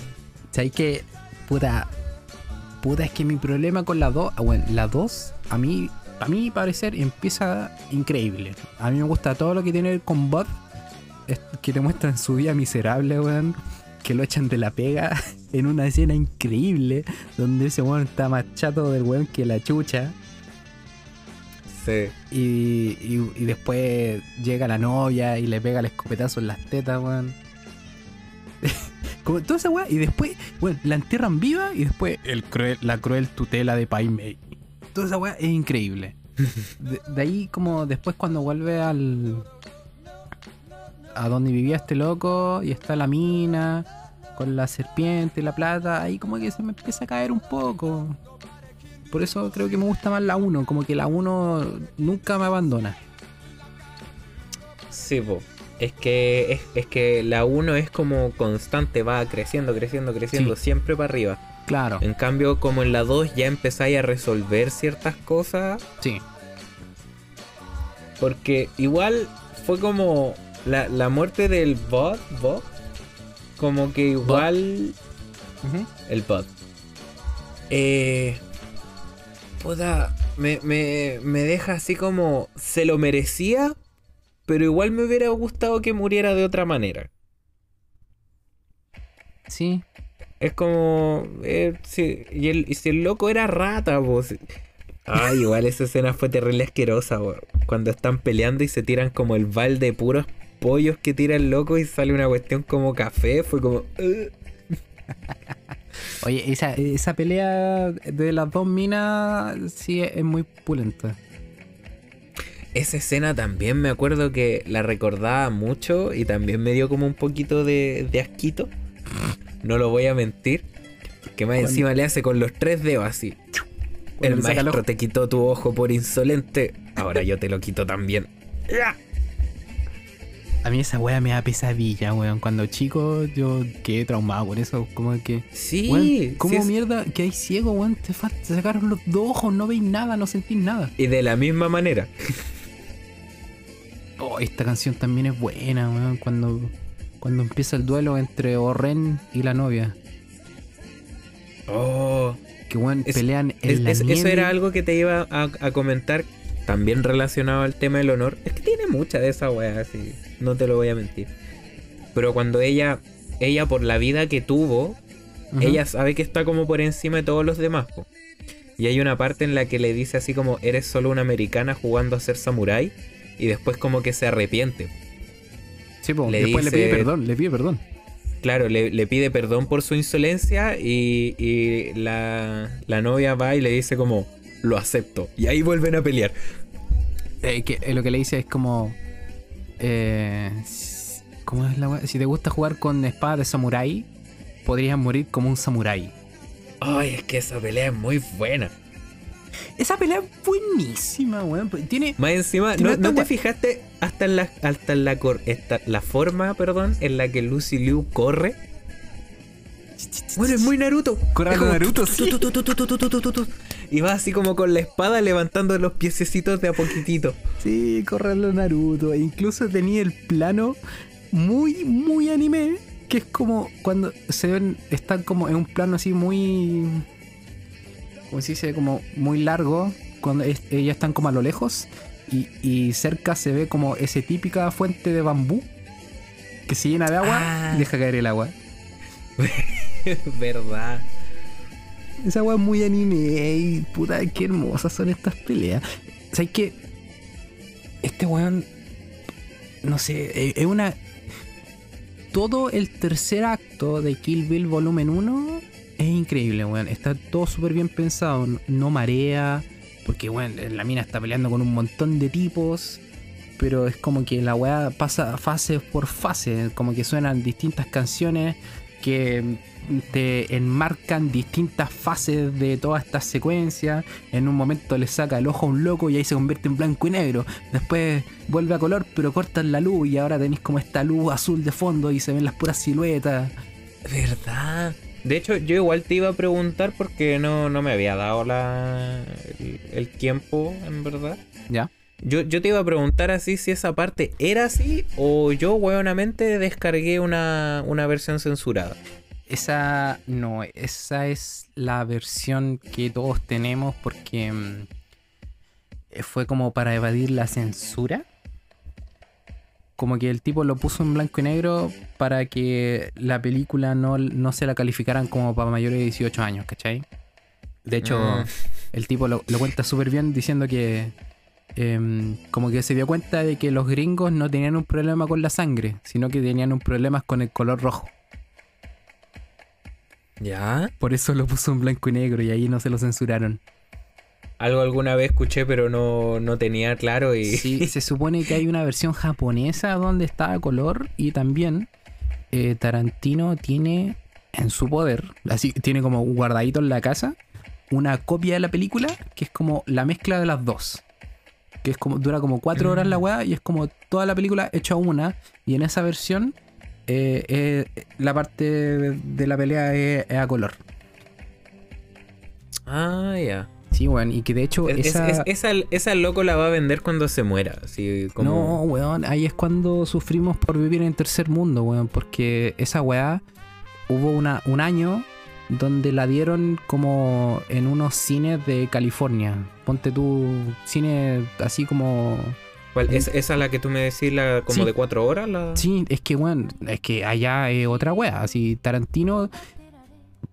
¿Sabes que Puta. Puta, es que mi problema con la 2. Bueno, la 2, a mí, a mi parecer, empieza increíble. A mí me gusta todo lo que tiene Bot. es Que te muestran su vida miserable, weón. Que lo echan de la pega en una escena increíble. Donde ese weón está más chato del weón que la chucha. Sí. Y, y- y después llega la novia y le pega el escopetazo en las tetas, weón. Como toda esa weá. Y después, bueno, la entierran viva y después el cruel, la cruel tutela de Pai Mei. Toda esa weá es increíble. De, de ahí, como después, cuando vuelve al. A donde vivía este loco y está la mina con la serpiente y la plata, ahí como que se me empieza a caer un poco. Por eso creo que me gusta más la 1, como que la 1 nunca me abandona. Sí, po. Es que, es, es que la 1 es como constante, va creciendo, creciendo, creciendo, Sí. siempre para arriba. Claro, En cambio, como en la 2 ya empezáis a resolver ciertas cosas, sí. porque igual fue como la, la muerte del bot, bot, como que igual el bot. Eh, puta, me, me, me deja así como se lo merecía, pero igual me hubiera gustado que muriera de otra manera. Sí, Es como. eh, sí, y, el, y si el loco era rata, pues. Ay, igual esa escena fue terrible asquerosa, bo. Cuando están peleando y se tiran como el balde de puros pollos que tira el loco y sale una cuestión como café, fue como. Oye, esa, esa pelea de las dos minas sí es, muy pulenta. Esa escena también me acuerdo que la recordaba mucho y también me dio como un poquito de, de asquito. No lo voy a mentir. Que más encima le hace con los tres dedos así. Cuando El maestro te quitó tu ojo por insolente. Ahora yo te lo quito también. A mí esa wea me da pesadilla, weón. Cuando chico yo quedé traumado por eso. Como que. Sí, Weón, ¿cómo sí es- mierda que hay ciego, weón? Te, te sacaron los dos ojos, no veis nada, no sentís nada. Y de la misma manera. Oh, esta canción también es buena, weón. Cuando, cuando empieza el duelo entre Oren y la novia. Oh, Que weón, Es- pelean en es- la es- eso nieve. era algo que te iba a, a comentar. También relacionado al tema del honor. Es que tiene mucha de esa wea, así. No te lo voy a mentir. Pero cuando ella, ella por la vida que tuvo, ella sabe que está como por encima de todos los demás. po. Y hay una parte en la que le dice así como, eres solo una americana jugando a ser samurái. Y después como que se arrepiente. Sí, po, le después le pide perdón, le pide perdón. Claro, le, le pide perdón por su insolencia y, y la, la novia va y le dice como, lo acepto. Y ahí vuelven a pelear. Eh, que, eh, lo que le dice es como. eh, ¿Cómo es la weá? Si te gusta jugar con espada de samurái, podrías morir como un samurái. Ay, es que esa pelea es muy buena. Esa pelea es buenísima, weón. Tiene. Más encima, Tiene ¿no, te fijaste hasta en la, hasta en la, cor- esta- la forma, perdón, en la que Lucy Liu corre? Bueno, es muy Naruto. Corre Naruto, sí. Y va así como con la espada levantando los piececitos de a poquitito. Sí, correrlo Naruto. E incluso tenía el plano muy, muy anime. Que es como cuando se ven, están como en un plano así muy. Como se dice, como muy largo. Cuando ellas están como a lo lejos. Y, y, cerca se ve como esa típica fuente de bambú que se llena de agua y ah. deja caer el agua. Verdad. Esa agua es muy anime. Y puta, qué hermosas son estas peleas. ¿Sabes qué? Este weón. No sé, eh, es una. Todo el tercer acto de Kill Bill Volumen 1 es increíble, weón. Está todo súper bien pensado. No marea. Porque, weón, la mina está peleando con un montón de tipos. Pero es como que la weá pasa fase por fase. Como que suenan distintas canciones que te enmarcan distintas fases de toda esta secuencia. En un momento le saca el ojo a un loco y ahí se convierte en blanco y negro. Después vuelve a color, pero cortan la luz y ahora tenéis como esta luz azul de fondo y se ven las puras siluetas. Verdad. De hecho, yo igual te iba a preguntar porque no, no me había dado la, el, el tiempo, en verdad. ¿Ya? Yo, yo te iba a preguntar así si esa parte era así o yo, hueonamente, descargué una, una versión censurada. Esa no, esa es la versión que todos tenemos porque mm, fue como para evadir la censura. Como que el tipo lo puso en blanco y negro para que la película no, no se la calificaran como para mayores de 18 años, ¿cachai? De hecho, Mm. el tipo lo, lo cuenta súper bien diciendo que em, como que se dio cuenta de que los gringos no tenían un problema con la sangre, sino que tenían un problema con el color rojo. ¿Ya? Por eso lo puso en blanco y negro y ahí no se lo censuraron. Algo alguna vez escuché, pero no, no tenía claro y... Sí, se supone que hay una versión japonesa donde está a color y también eh, Tarantino tiene en su poder, así tiene como guardadito en la casa, una copia de la película que es como la mezcla de las dos. Que es como, dura como cuatro horas la weá y es como toda la película hecha una. Y en esa versión, eh, eh, la parte de la pelea es, es a color. Ah, ya. Sí, weón, y que de hecho Es- es- esa... es- esa, esa loco la va a vender cuando se muera. Así como... No, weón, ahí es cuando sufrimos por vivir en el tercer mundo, weón, porque esa weá hubo una, un año donde la dieron como en unos cines de California. Ponte tu cine así como... ¿Cuál? ¿Es, ¿Esa la que tú me decís, la, como Sí. de cuatro horas? La... Sí, es que, weón, es que allá es otra weá. Así, Tarantino,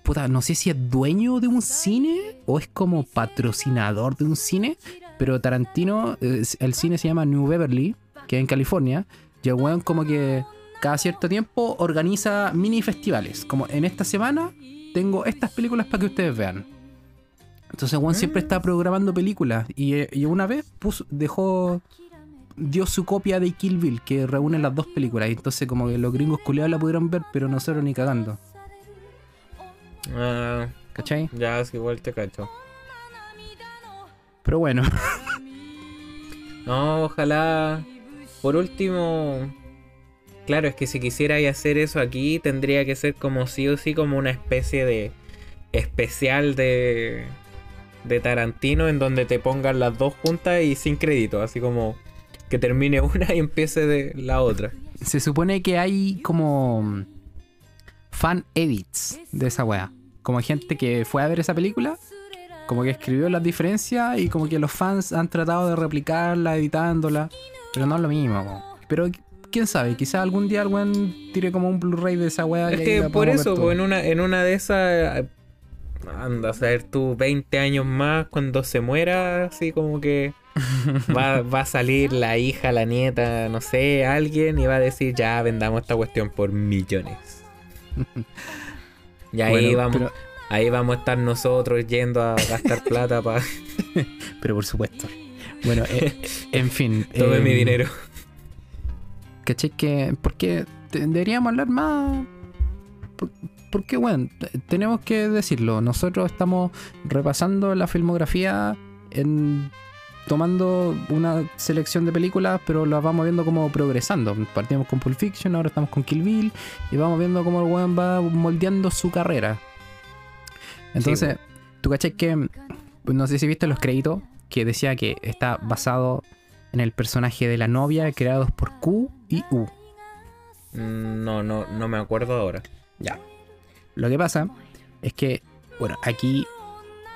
puta, no sé si es dueño de un cine o es como patrocinador de un cine, pero Tarantino, el cine se llama New Beverly, que es en California, y el weón como que cada cierto tiempo organiza mini festivales. Como en esta semana tengo estas películas para que ustedes vean. Entonces, weón siempre está programando películas y, eh, y una vez puso, dejó dio su copia de Kill Bill, que reúne las dos películas. Y entonces como que los gringos culiados la pudieron ver, pero nosotros ni cagando. Ah, ¿Cachai? ya, es que igual te cacho. Pero bueno, No, ojalá. Por último. Claro, es que si quisierais hacer eso aquí, tendría que ser como sí o sí, como una especie de especial de. De Tarantino en donde te pongan las dos juntas y sin crédito. Así como que termine una y empiece de la otra. se supone que hay como fan edits de esa weá. Como gente que fue a ver esa película, como que escribió las diferencias y como que los fans han tratado de replicarla, editándola. Pero no es lo mismo. Pero quién sabe, quizás algún día algún tire como un Blu-ray de esa weá. Es que por eso, en una, en una de esas. Anda a saber tú 20 años más cuando se muera, así como que va, va a salir la hija, la nieta, no sé, alguien y va a decir ya vendamos esta cuestión por millones. Y ahí Bueno, vamos, pero- ahí vamos a estar nosotros yendo a gastar plata para Pero por supuesto. Bueno, eh, en fin. todo eh, mi dinero. ¿Cachai? Que. Porque deberíamos hablar más. Por- Porque, bueno, tenemos que decirlo. Nosotros estamos repasando la filmografía en tomando una selección de películas, pero las vamos viendo como progresando. Partimos con Pulp Fiction, ahora estamos con Kill Bill y vamos viendo cómo el weón va moldeando su carrera. Entonces, tú caché que, pues, no sé si viste los créditos, que decía que está basado en el personaje de la novia creados por Q y U. Mm, No, no, no me acuerdo ahora. Ya. Lo que pasa es que, bueno, aquí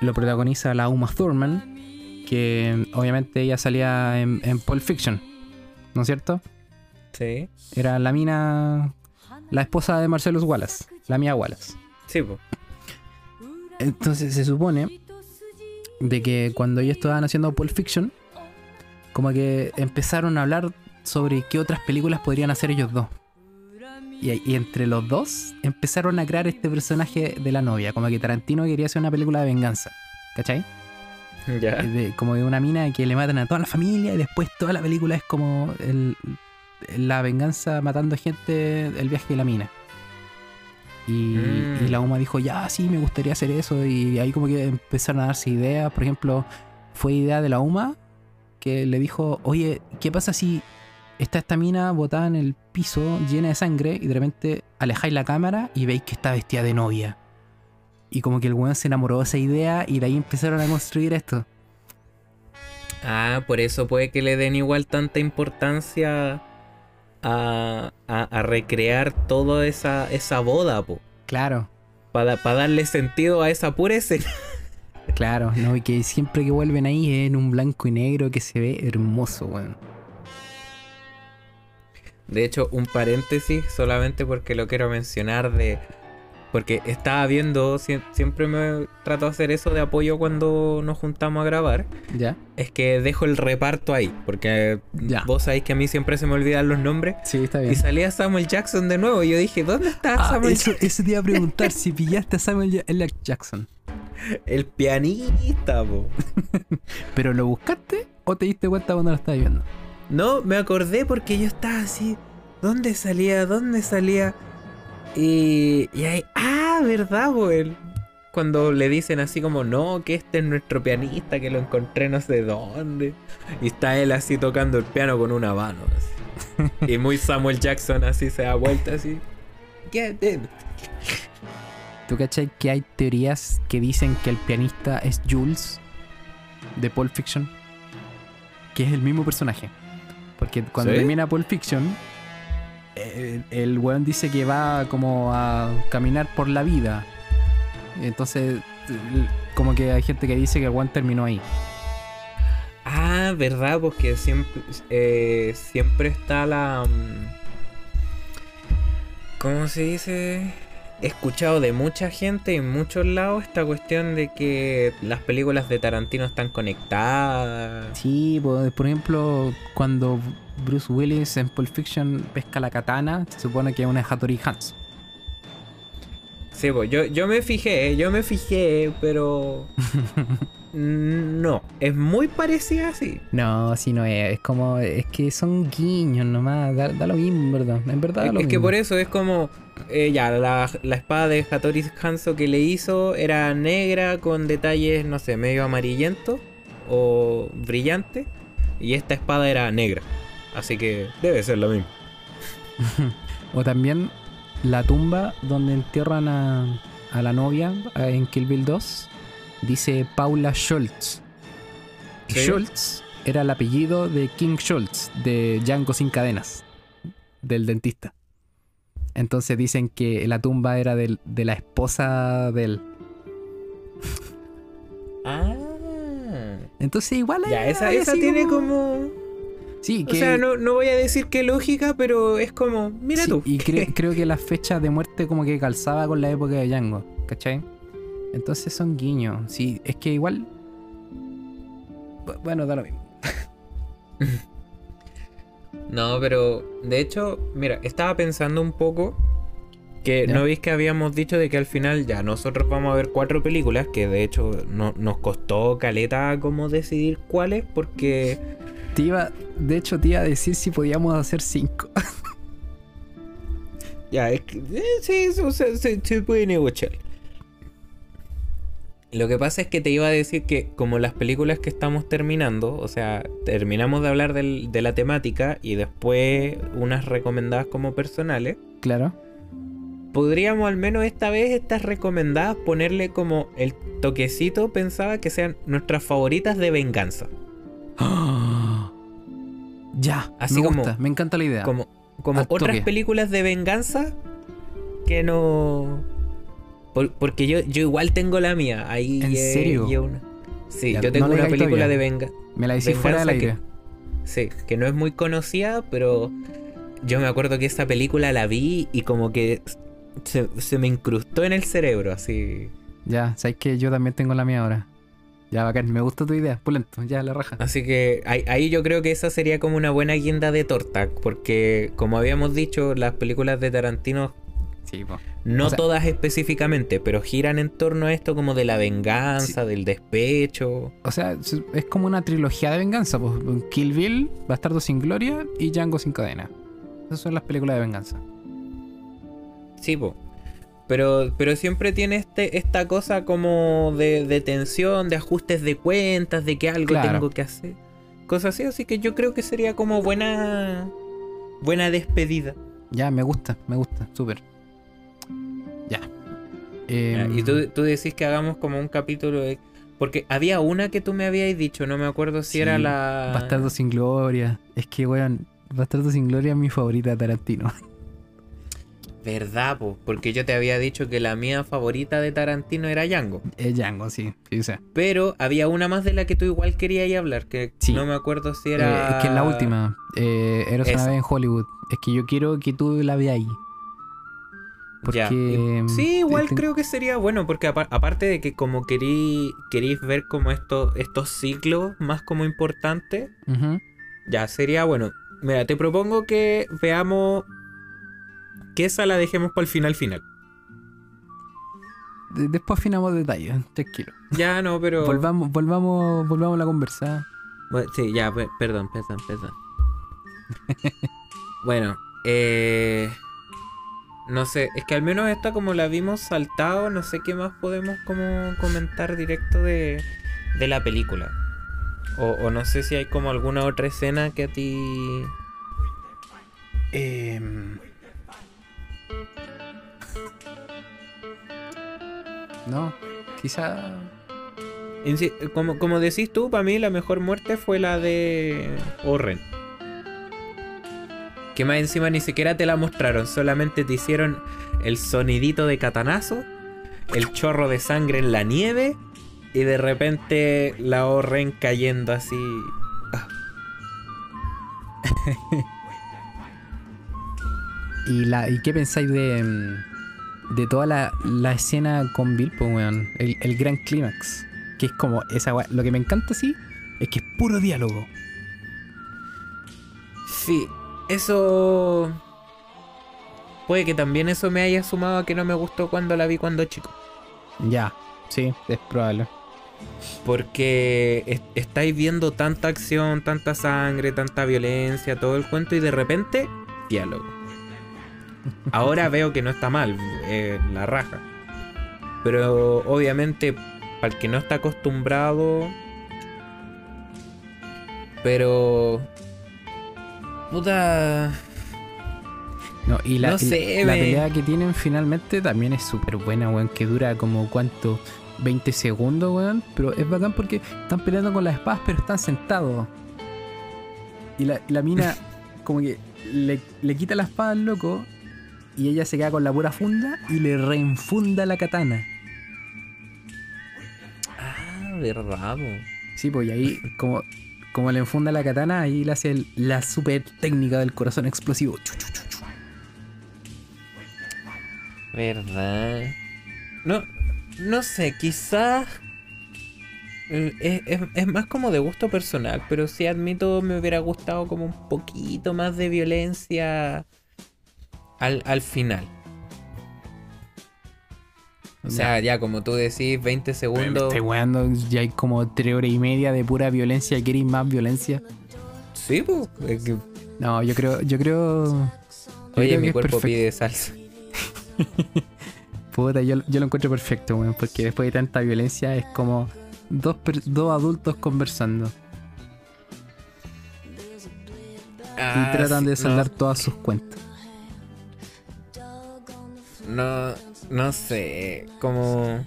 lo protagoniza la Uma Thurman, que obviamente ella salía en, en Pulp Fiction, ¿no es cierto? Sí. Era la mina, la esposa de Marcellus Wallace, la mía Wallace. Sí, pues. Entonces se supone de que cuando ellos estaban haciendo Pulp Fiction, como que empezaron a hablar sobre qué otras películas podrían hacer ellos dos. Y, y entre los dos empezaron a crear este personaje de la novia, como que Tarantino quería hacer una película de venganza. ¿Cachai? De- como de una mina que le matan a toda la familia y después toda la película es como el- la venganza matando gente, el viaje de la mina. Y, Mm. y la UMA dijo, ya, sí, me gustaría hacer eso. Y ahí como que empezaron a darse ideas. Por ejemplo, fue idea de la UMA que le dijo, oye, ¿qué pasa si está esta mina botada en el piso llena de sangre y de repente alejáis la cámara y veis que está vestida de novia? Y como que el weón se enamoró de esa idea y de ahí empezaron a construir esto. Ah, por eso puede que le den igual tanta importancia a, a, a recrear toda esa, esa boda, po. Claro, Para darle sentido a esa pura escena. claro, ¿no? Y que siempre que vuelven ahí es en un blanco y negro que se ve hermoso, weón. De hecho, un paréntesis solamente porque lo quiero mencionar de... Porque estaba viendo, sie- siempre me trato de hacer eso de apoyo cuando nos juntamos a grabar. ¿Ya? Es que dejo el reparto ahí, porque Ya. vos sabéis que a mí siempre se me olvidan los nombres. Sí, está Y bien. salía Samuel Jackson de nuevo. Y yo dije, ¿dónde está Ah, Samuel eso, eso te iba a preguntar si pillaste a Samuel L. Jackson. El pianista, po. ¿Pero lo buscaste o te diste cuenta cuando lo estabas viendo? No, me acordé porque yo estaba así. ¿Dónde salía? ¿Dónde salía? Y, y ahí, ah, ¿verdad? El- Cuando le dicen así como, no, que este es nuestro pianista, que lo encontré no sé dónde. Y está él así tocando el piano con una mano. así. y muy Samuel Jackson así se da vuelta así. Get it. ¿Tú cachai que hay teorías que dicen que el pianista es Jules de Pulp Fiction? Que es el mismo personaje. Porque cuando ¿Sí? termina Pulp Fiction, el, el weón dice que va como a caminar por la vida. Entonces, como que hay gente que dice que el weón terminó ahí. Ah, verdad, porque siempre, eh, siempre está la... mm, ¿Cómo se dice? He escuchado de mucha gente en muchos lados esta cuestión de que las películas de Tarantino están conectadas. Sí, po- por ejemplo, cuando Bruce Willis en Pulp Fiction pesca la katana, se supone que es una Hattori Hanzo. Sí, pues yo, yo me fijé, yo me fijé, pero... no, es muy parecida así. No, así no es. Es como. Es que son guiños nomás. Da, da lo mismo, en verdad. En verdad, da Es, lo es que por eso es como, eh, ya, la, la espada de Hattori Hanzo que le hizo era negra con detalles, no sé, medio amarillento o brillante. Y esta espada era negra. Así que debe ser lo mismo. O también la tumba donde entierran a, a la novia en Kill Bill 2 dice Paula Schultz. Y Sí. Schultz era el apellido de King Schultz, de Django sin cadenas, del dentista. Entonces dicen que la tumba era del- de la esposa de él. Ah. Entonces igual Ya, es esa, esa tiene como... Sí, O que... sea, no, no voy a decir qué lógica, pero es como, mira Sí, tú. Y cre- creo que la fecha de muerte como que calzaba con la época de Django, ¿cachai? Entonces son guiños. Sí, es que igual. Bu- Bueno, da lo mismo. No, pero de hecho, mira, estaba pensando un poco que no veis que habíamos dicho de que al final ya nosotros vamos a ver cuatro películas, que de hecho no, nos costó caleta como decidir cuáles, porque Te iba, de hecho, te iba a decir si podíamos hacer cinco. Ya, es que, eh, sí, se, se- se puede negociar. Lo que pasa es que te iba a decir que como las películas que estamos terminando, o sea, terminamos de hablar del- de la temática y después unas recomendadas como personales, Claro. podríamos al menos esta vez estas recomendadas ponerle como el toquecito, pensaba que sean nuestras favoritas de venganza. Ya, Así me como- gusta, me encanta la idea. Como, otras películas de venganza que no... por- porque yo, yo igual tengo la mía. Ahí ¿En eh, serio? una- Sí, Ya, yo tengo no una película todavía. de venganza. me la hice fuera del aire. Sí, que no es muy conocida, pero yo me acuerdo que esa película la vi y como que se, se me incrustó en el cerebro, así. Ya, sabes que yo también tengo la mía ahora. Ya, bacán, me gusta tu idea. Pulento, ya, la raja. Así que ahí, ahí yo creo que esa sería como una buena guinda de torta, porque como habíamos dicho, las películas de Tarantino, Sí, po. no O sea- todas específicamente, pero giran en torno a esto como de la venganza, del despecho. O sea, es es como una trilogía de venganza. Pues. Kill Bill, Bastardo sin Gloria y Django sin cadena. Esas son las películas de venganza. Sí, po. Pero, pero siempre tiene este, esta cosa como de, de tensión, de ajustes de cuentas, de que algo Claro. tengo que hacer. Cosas así, así que yo creo que sería como buena. Buena despedida. Ya, me gusta, me gusta, súper. Ya. Ya, Em, Y tú, tú decís que hagamos como un capítulo de. Porque había una que tú me habías dicho, no me acuerdo si Sí, era la. Bastardo sin Gloria. Es que, weón, Bastardo sin Gloria es mi favorita de Tarantino. Verdad, po, porque yo te había dicho que la mía favorita de Tarantino era Django. Es Django, sí. sí Pero había una más de la que tú igual querías ir a hablar, que Sí. no me acuerdo si eh, era. es que es la última. Eh, Eros una vez en Hollywood. Es que yo quiero que tú la veas ahí. Porque. Ya. Y- Sí, igual este- creo que sería bueno, porque apa- aparte de que como querí, queréis ver como esto, estos ciclos más como importantes, ya sería bueno. Mira, te propongo que veamos que esa la dejemos para el final final. De- Después afinamos detalles, tranquilo. Ya no, pero... Volvamos, volvamos, volvamos a la conversa. Bueno, sí, ya, pe- perdón, perdón, perdón. bueno, eh... No sé, es que al menos esta como la vimos saltado, no sé qué más podemos como comentar directo de, de la película. O, o no sé si hay como alguna otra escena que a ti... Em, No, quizá. Como, como decís tú, para mí la mejor muerte fue la de Orren. Que más encima ni siquiera te la mostraron, solamente te hicieron el sonidito de catanazo, el chorro de sangre en la nieve y de repente la Orren cayendo así. ¿Y, la, ¿y qué pensáis de, mm, de toda la, la escena con pues, weón? El, el gran clímax. Que es como esa. Lo que me encanta, sí, es que es puro diálogo. Sí, eso... Puede que también eso me haya sumado a que no me gustó cuando la vi cuando chico. Ya, sí, es probable. Porque es- estáis viendo tanta acción, tanta sangre, tanta violencia, todo el cuento y de repente, diálogo. Ahora veo que no está mal, eh, la raja. Pero obviamente, para el que no está acostumbrado... Pero... Puta... No, y la, No sé, la me- pelea que tienen finalmente también es súper buena, weón. Que dura como cuánto, 20 segundos, weón. Pero es bacán porque están peleando con las espadas, pero están sentados. Y la, la mina, como que le, le quita la espada al loco. Y ella se queda con la pura funda y le reenfunda la katana. Ah, po. Sí, pues y ahí, como, como le enfunda la katana, ahí le hace el- la super técnica del corazón explosivo. ¿Verdad? No, no sé, quizás eh, es, es- es más como de gusto personal, pero sí admito me hubiera gustado como un poquito más de violencia al, al final. O sea, ya como tú decís, 20 Me segundos. estoy weando, ya hay como tres horas y media de pura violencia. ¿Queréis más violencia? Sí, pues. es que- No, yo creo, yo creo. yo Oye, creo mi cuerpo pide salsa. Puta, yo, yo lo encuentro perfecto, weón, porque después de tanta violencia es como dos, dos adultos conversando y tratan de saldar todas sus cuentas. No, no sé, como...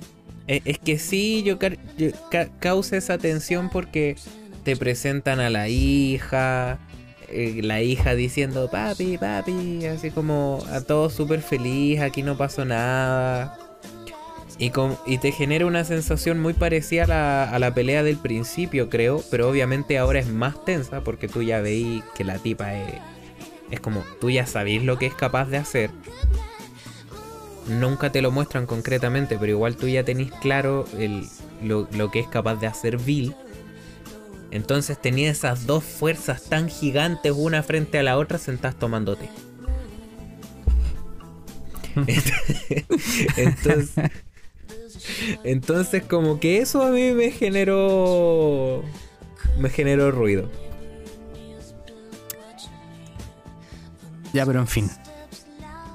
Es, es que sí, yo, yo ca- causa esa tensión porque te presentan a la hija, eh, la hija diciendo papi, papi, así como a todos súper feliz, aquí no pasó nada. Y, com- y te genera una sensación muy parecida a la, a la pelea del principio, creo, pero obviamente ahora es más tensa porque tú ya veis que la tipa es, es como, tú ya sabéis lo que es capaz de hacer nunca te lo muestran concretamente, pero igual tú ya tenés claro el- lo, lo que es capaz de hacer Bill. Entonces tenía esas dos fuerzas tan gigantes una frente a la otra sentadas tomando té. entonces, entonces como que eso a mí me generó me generó ruido. Ya, pero en fin.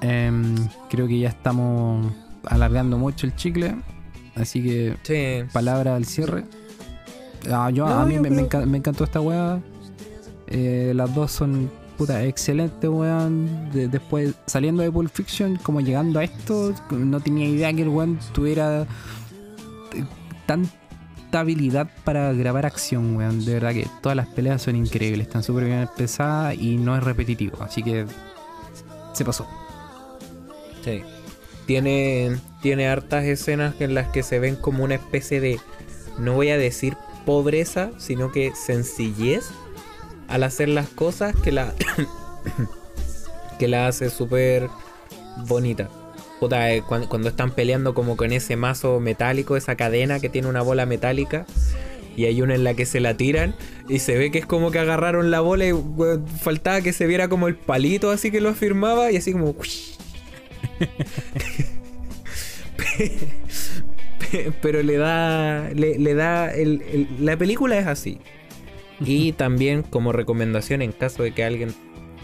Em, creo que ya estamos alargando mucho el chicle. Así que, Sí. palabra al cierre. Ah, yo, No, a mí yo me, me creo- enca- me encantó esta weá. Eh, las dos son puta excelentes, weón. De- después, saliendo de Pulp Fiction, como llegando a esto, no tenía idea que el weón tuviera eh, tanta habilidad para grabar acción, weón. De verdad que todas las peleas son increíbles, están súper bien pensadas y no es repetitivo. Así que se pasó. Sí. Tiene, tiene hartas escenas en las que se ven como una especie de, no voy a decir pobreza, sino que sencillez al hacer las cosas que la, que la hace súper bonita. Puta, eh, cuan- cuando, están peleando como con ese mazo metálico, esa cadena que tiene una bola metálica. Y hay una en la que se la tiran y se ve que es como que agarraron la bola y faltaba que se viera como el palito así que lo afirmaba y así como... Pero le da. Le, le da. el- el- la película es así. Y también, como recomendación, en caso de que alguien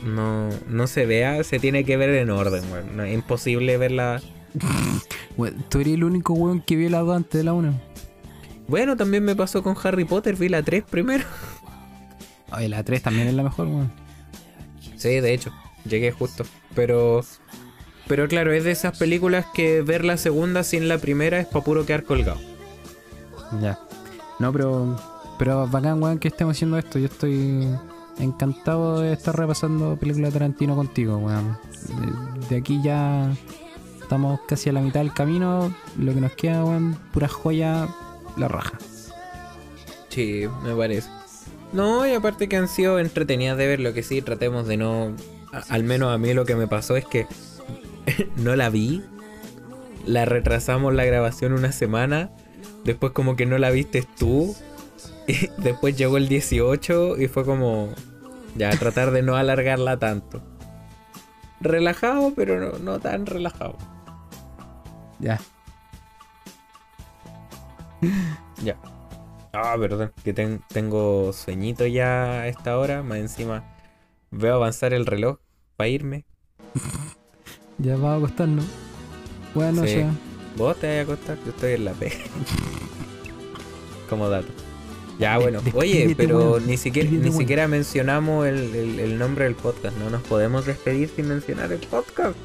no, no se vea, se tiene que ver en orden, weón. No, es imposible verla. Tú eres el único weón que vio la 2 antes de la 1. Bueno, también me pasó con Harry Potter, vi la 3 primero. Oye, la 3 también es la mejor, weón. Sí, de hecho, llegué justo. Pero. Pero claro, es de esas películas que ver la segunda sin la primera es pa' puro quedar colgado. Ya. No, pero. Pero bacán, weón, que estemos haciendo esto. Yo estoy encantado de estar repasando películas de Tarantino contigo, weón. De, de aquí ya estamos casi a la mitad del camino. Lo que nos queda, weón, pura joya, la raja. Sí, me parece. No, y aparte que han sido entretenidas de ver, lo que sí, tratemos de no... a- al menos a mí lo que me pasó es que no la vi. La retrasamos la grabación una semana. Después como que no la viste tú. Y después llegó el 18 y fue como... Ya, tratar de no alargarla tanto. Relajado, pero no, no tan relajado. Ya. Ya. Ah, perdón, que ten- tengo sueñito ya a esta hora. Más encima veo avanzar el reloj para irme. Ya va a acostarnos. Bueno, Sí. ya. Vos te vas a acostar, yo estoy en la pega. Como dato. Ya, bueno. Oye, pero ni siquiera, ni siquiera mencionamos el, el- el nombre del podcast. No nos podemos despedir sin mencionar el podcast.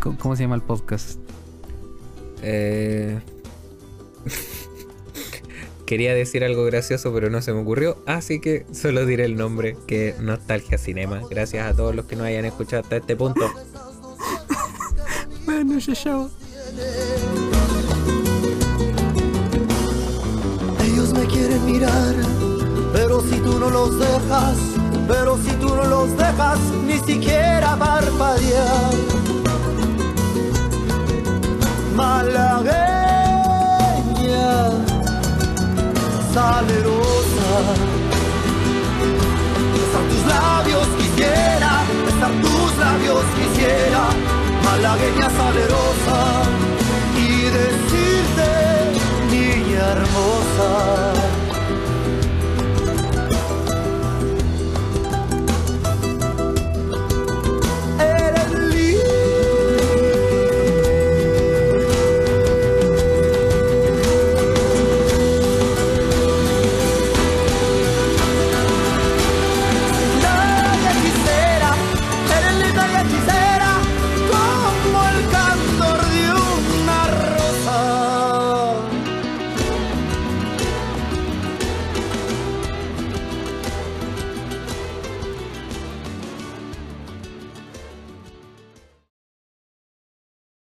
¿Cómo, cómo se llama el podcast? Eh... Quería decir algo gracioso, pero no se me ocurrió. Así que solo diré el nombre, que es Nostalgia Cinema. Gracias a todos los que nos hayan escuchado hasta este punto. Bueno, ya, chao. Ellos me quieren mirar, pero si tú no los dejas, pero si tú no los dejas ni siquiera parpadear. Malagueña, salerosa, besar tus labios quisiera, besar tus labios quisiera, malagueña salerosa, y decirte, niña hermosa.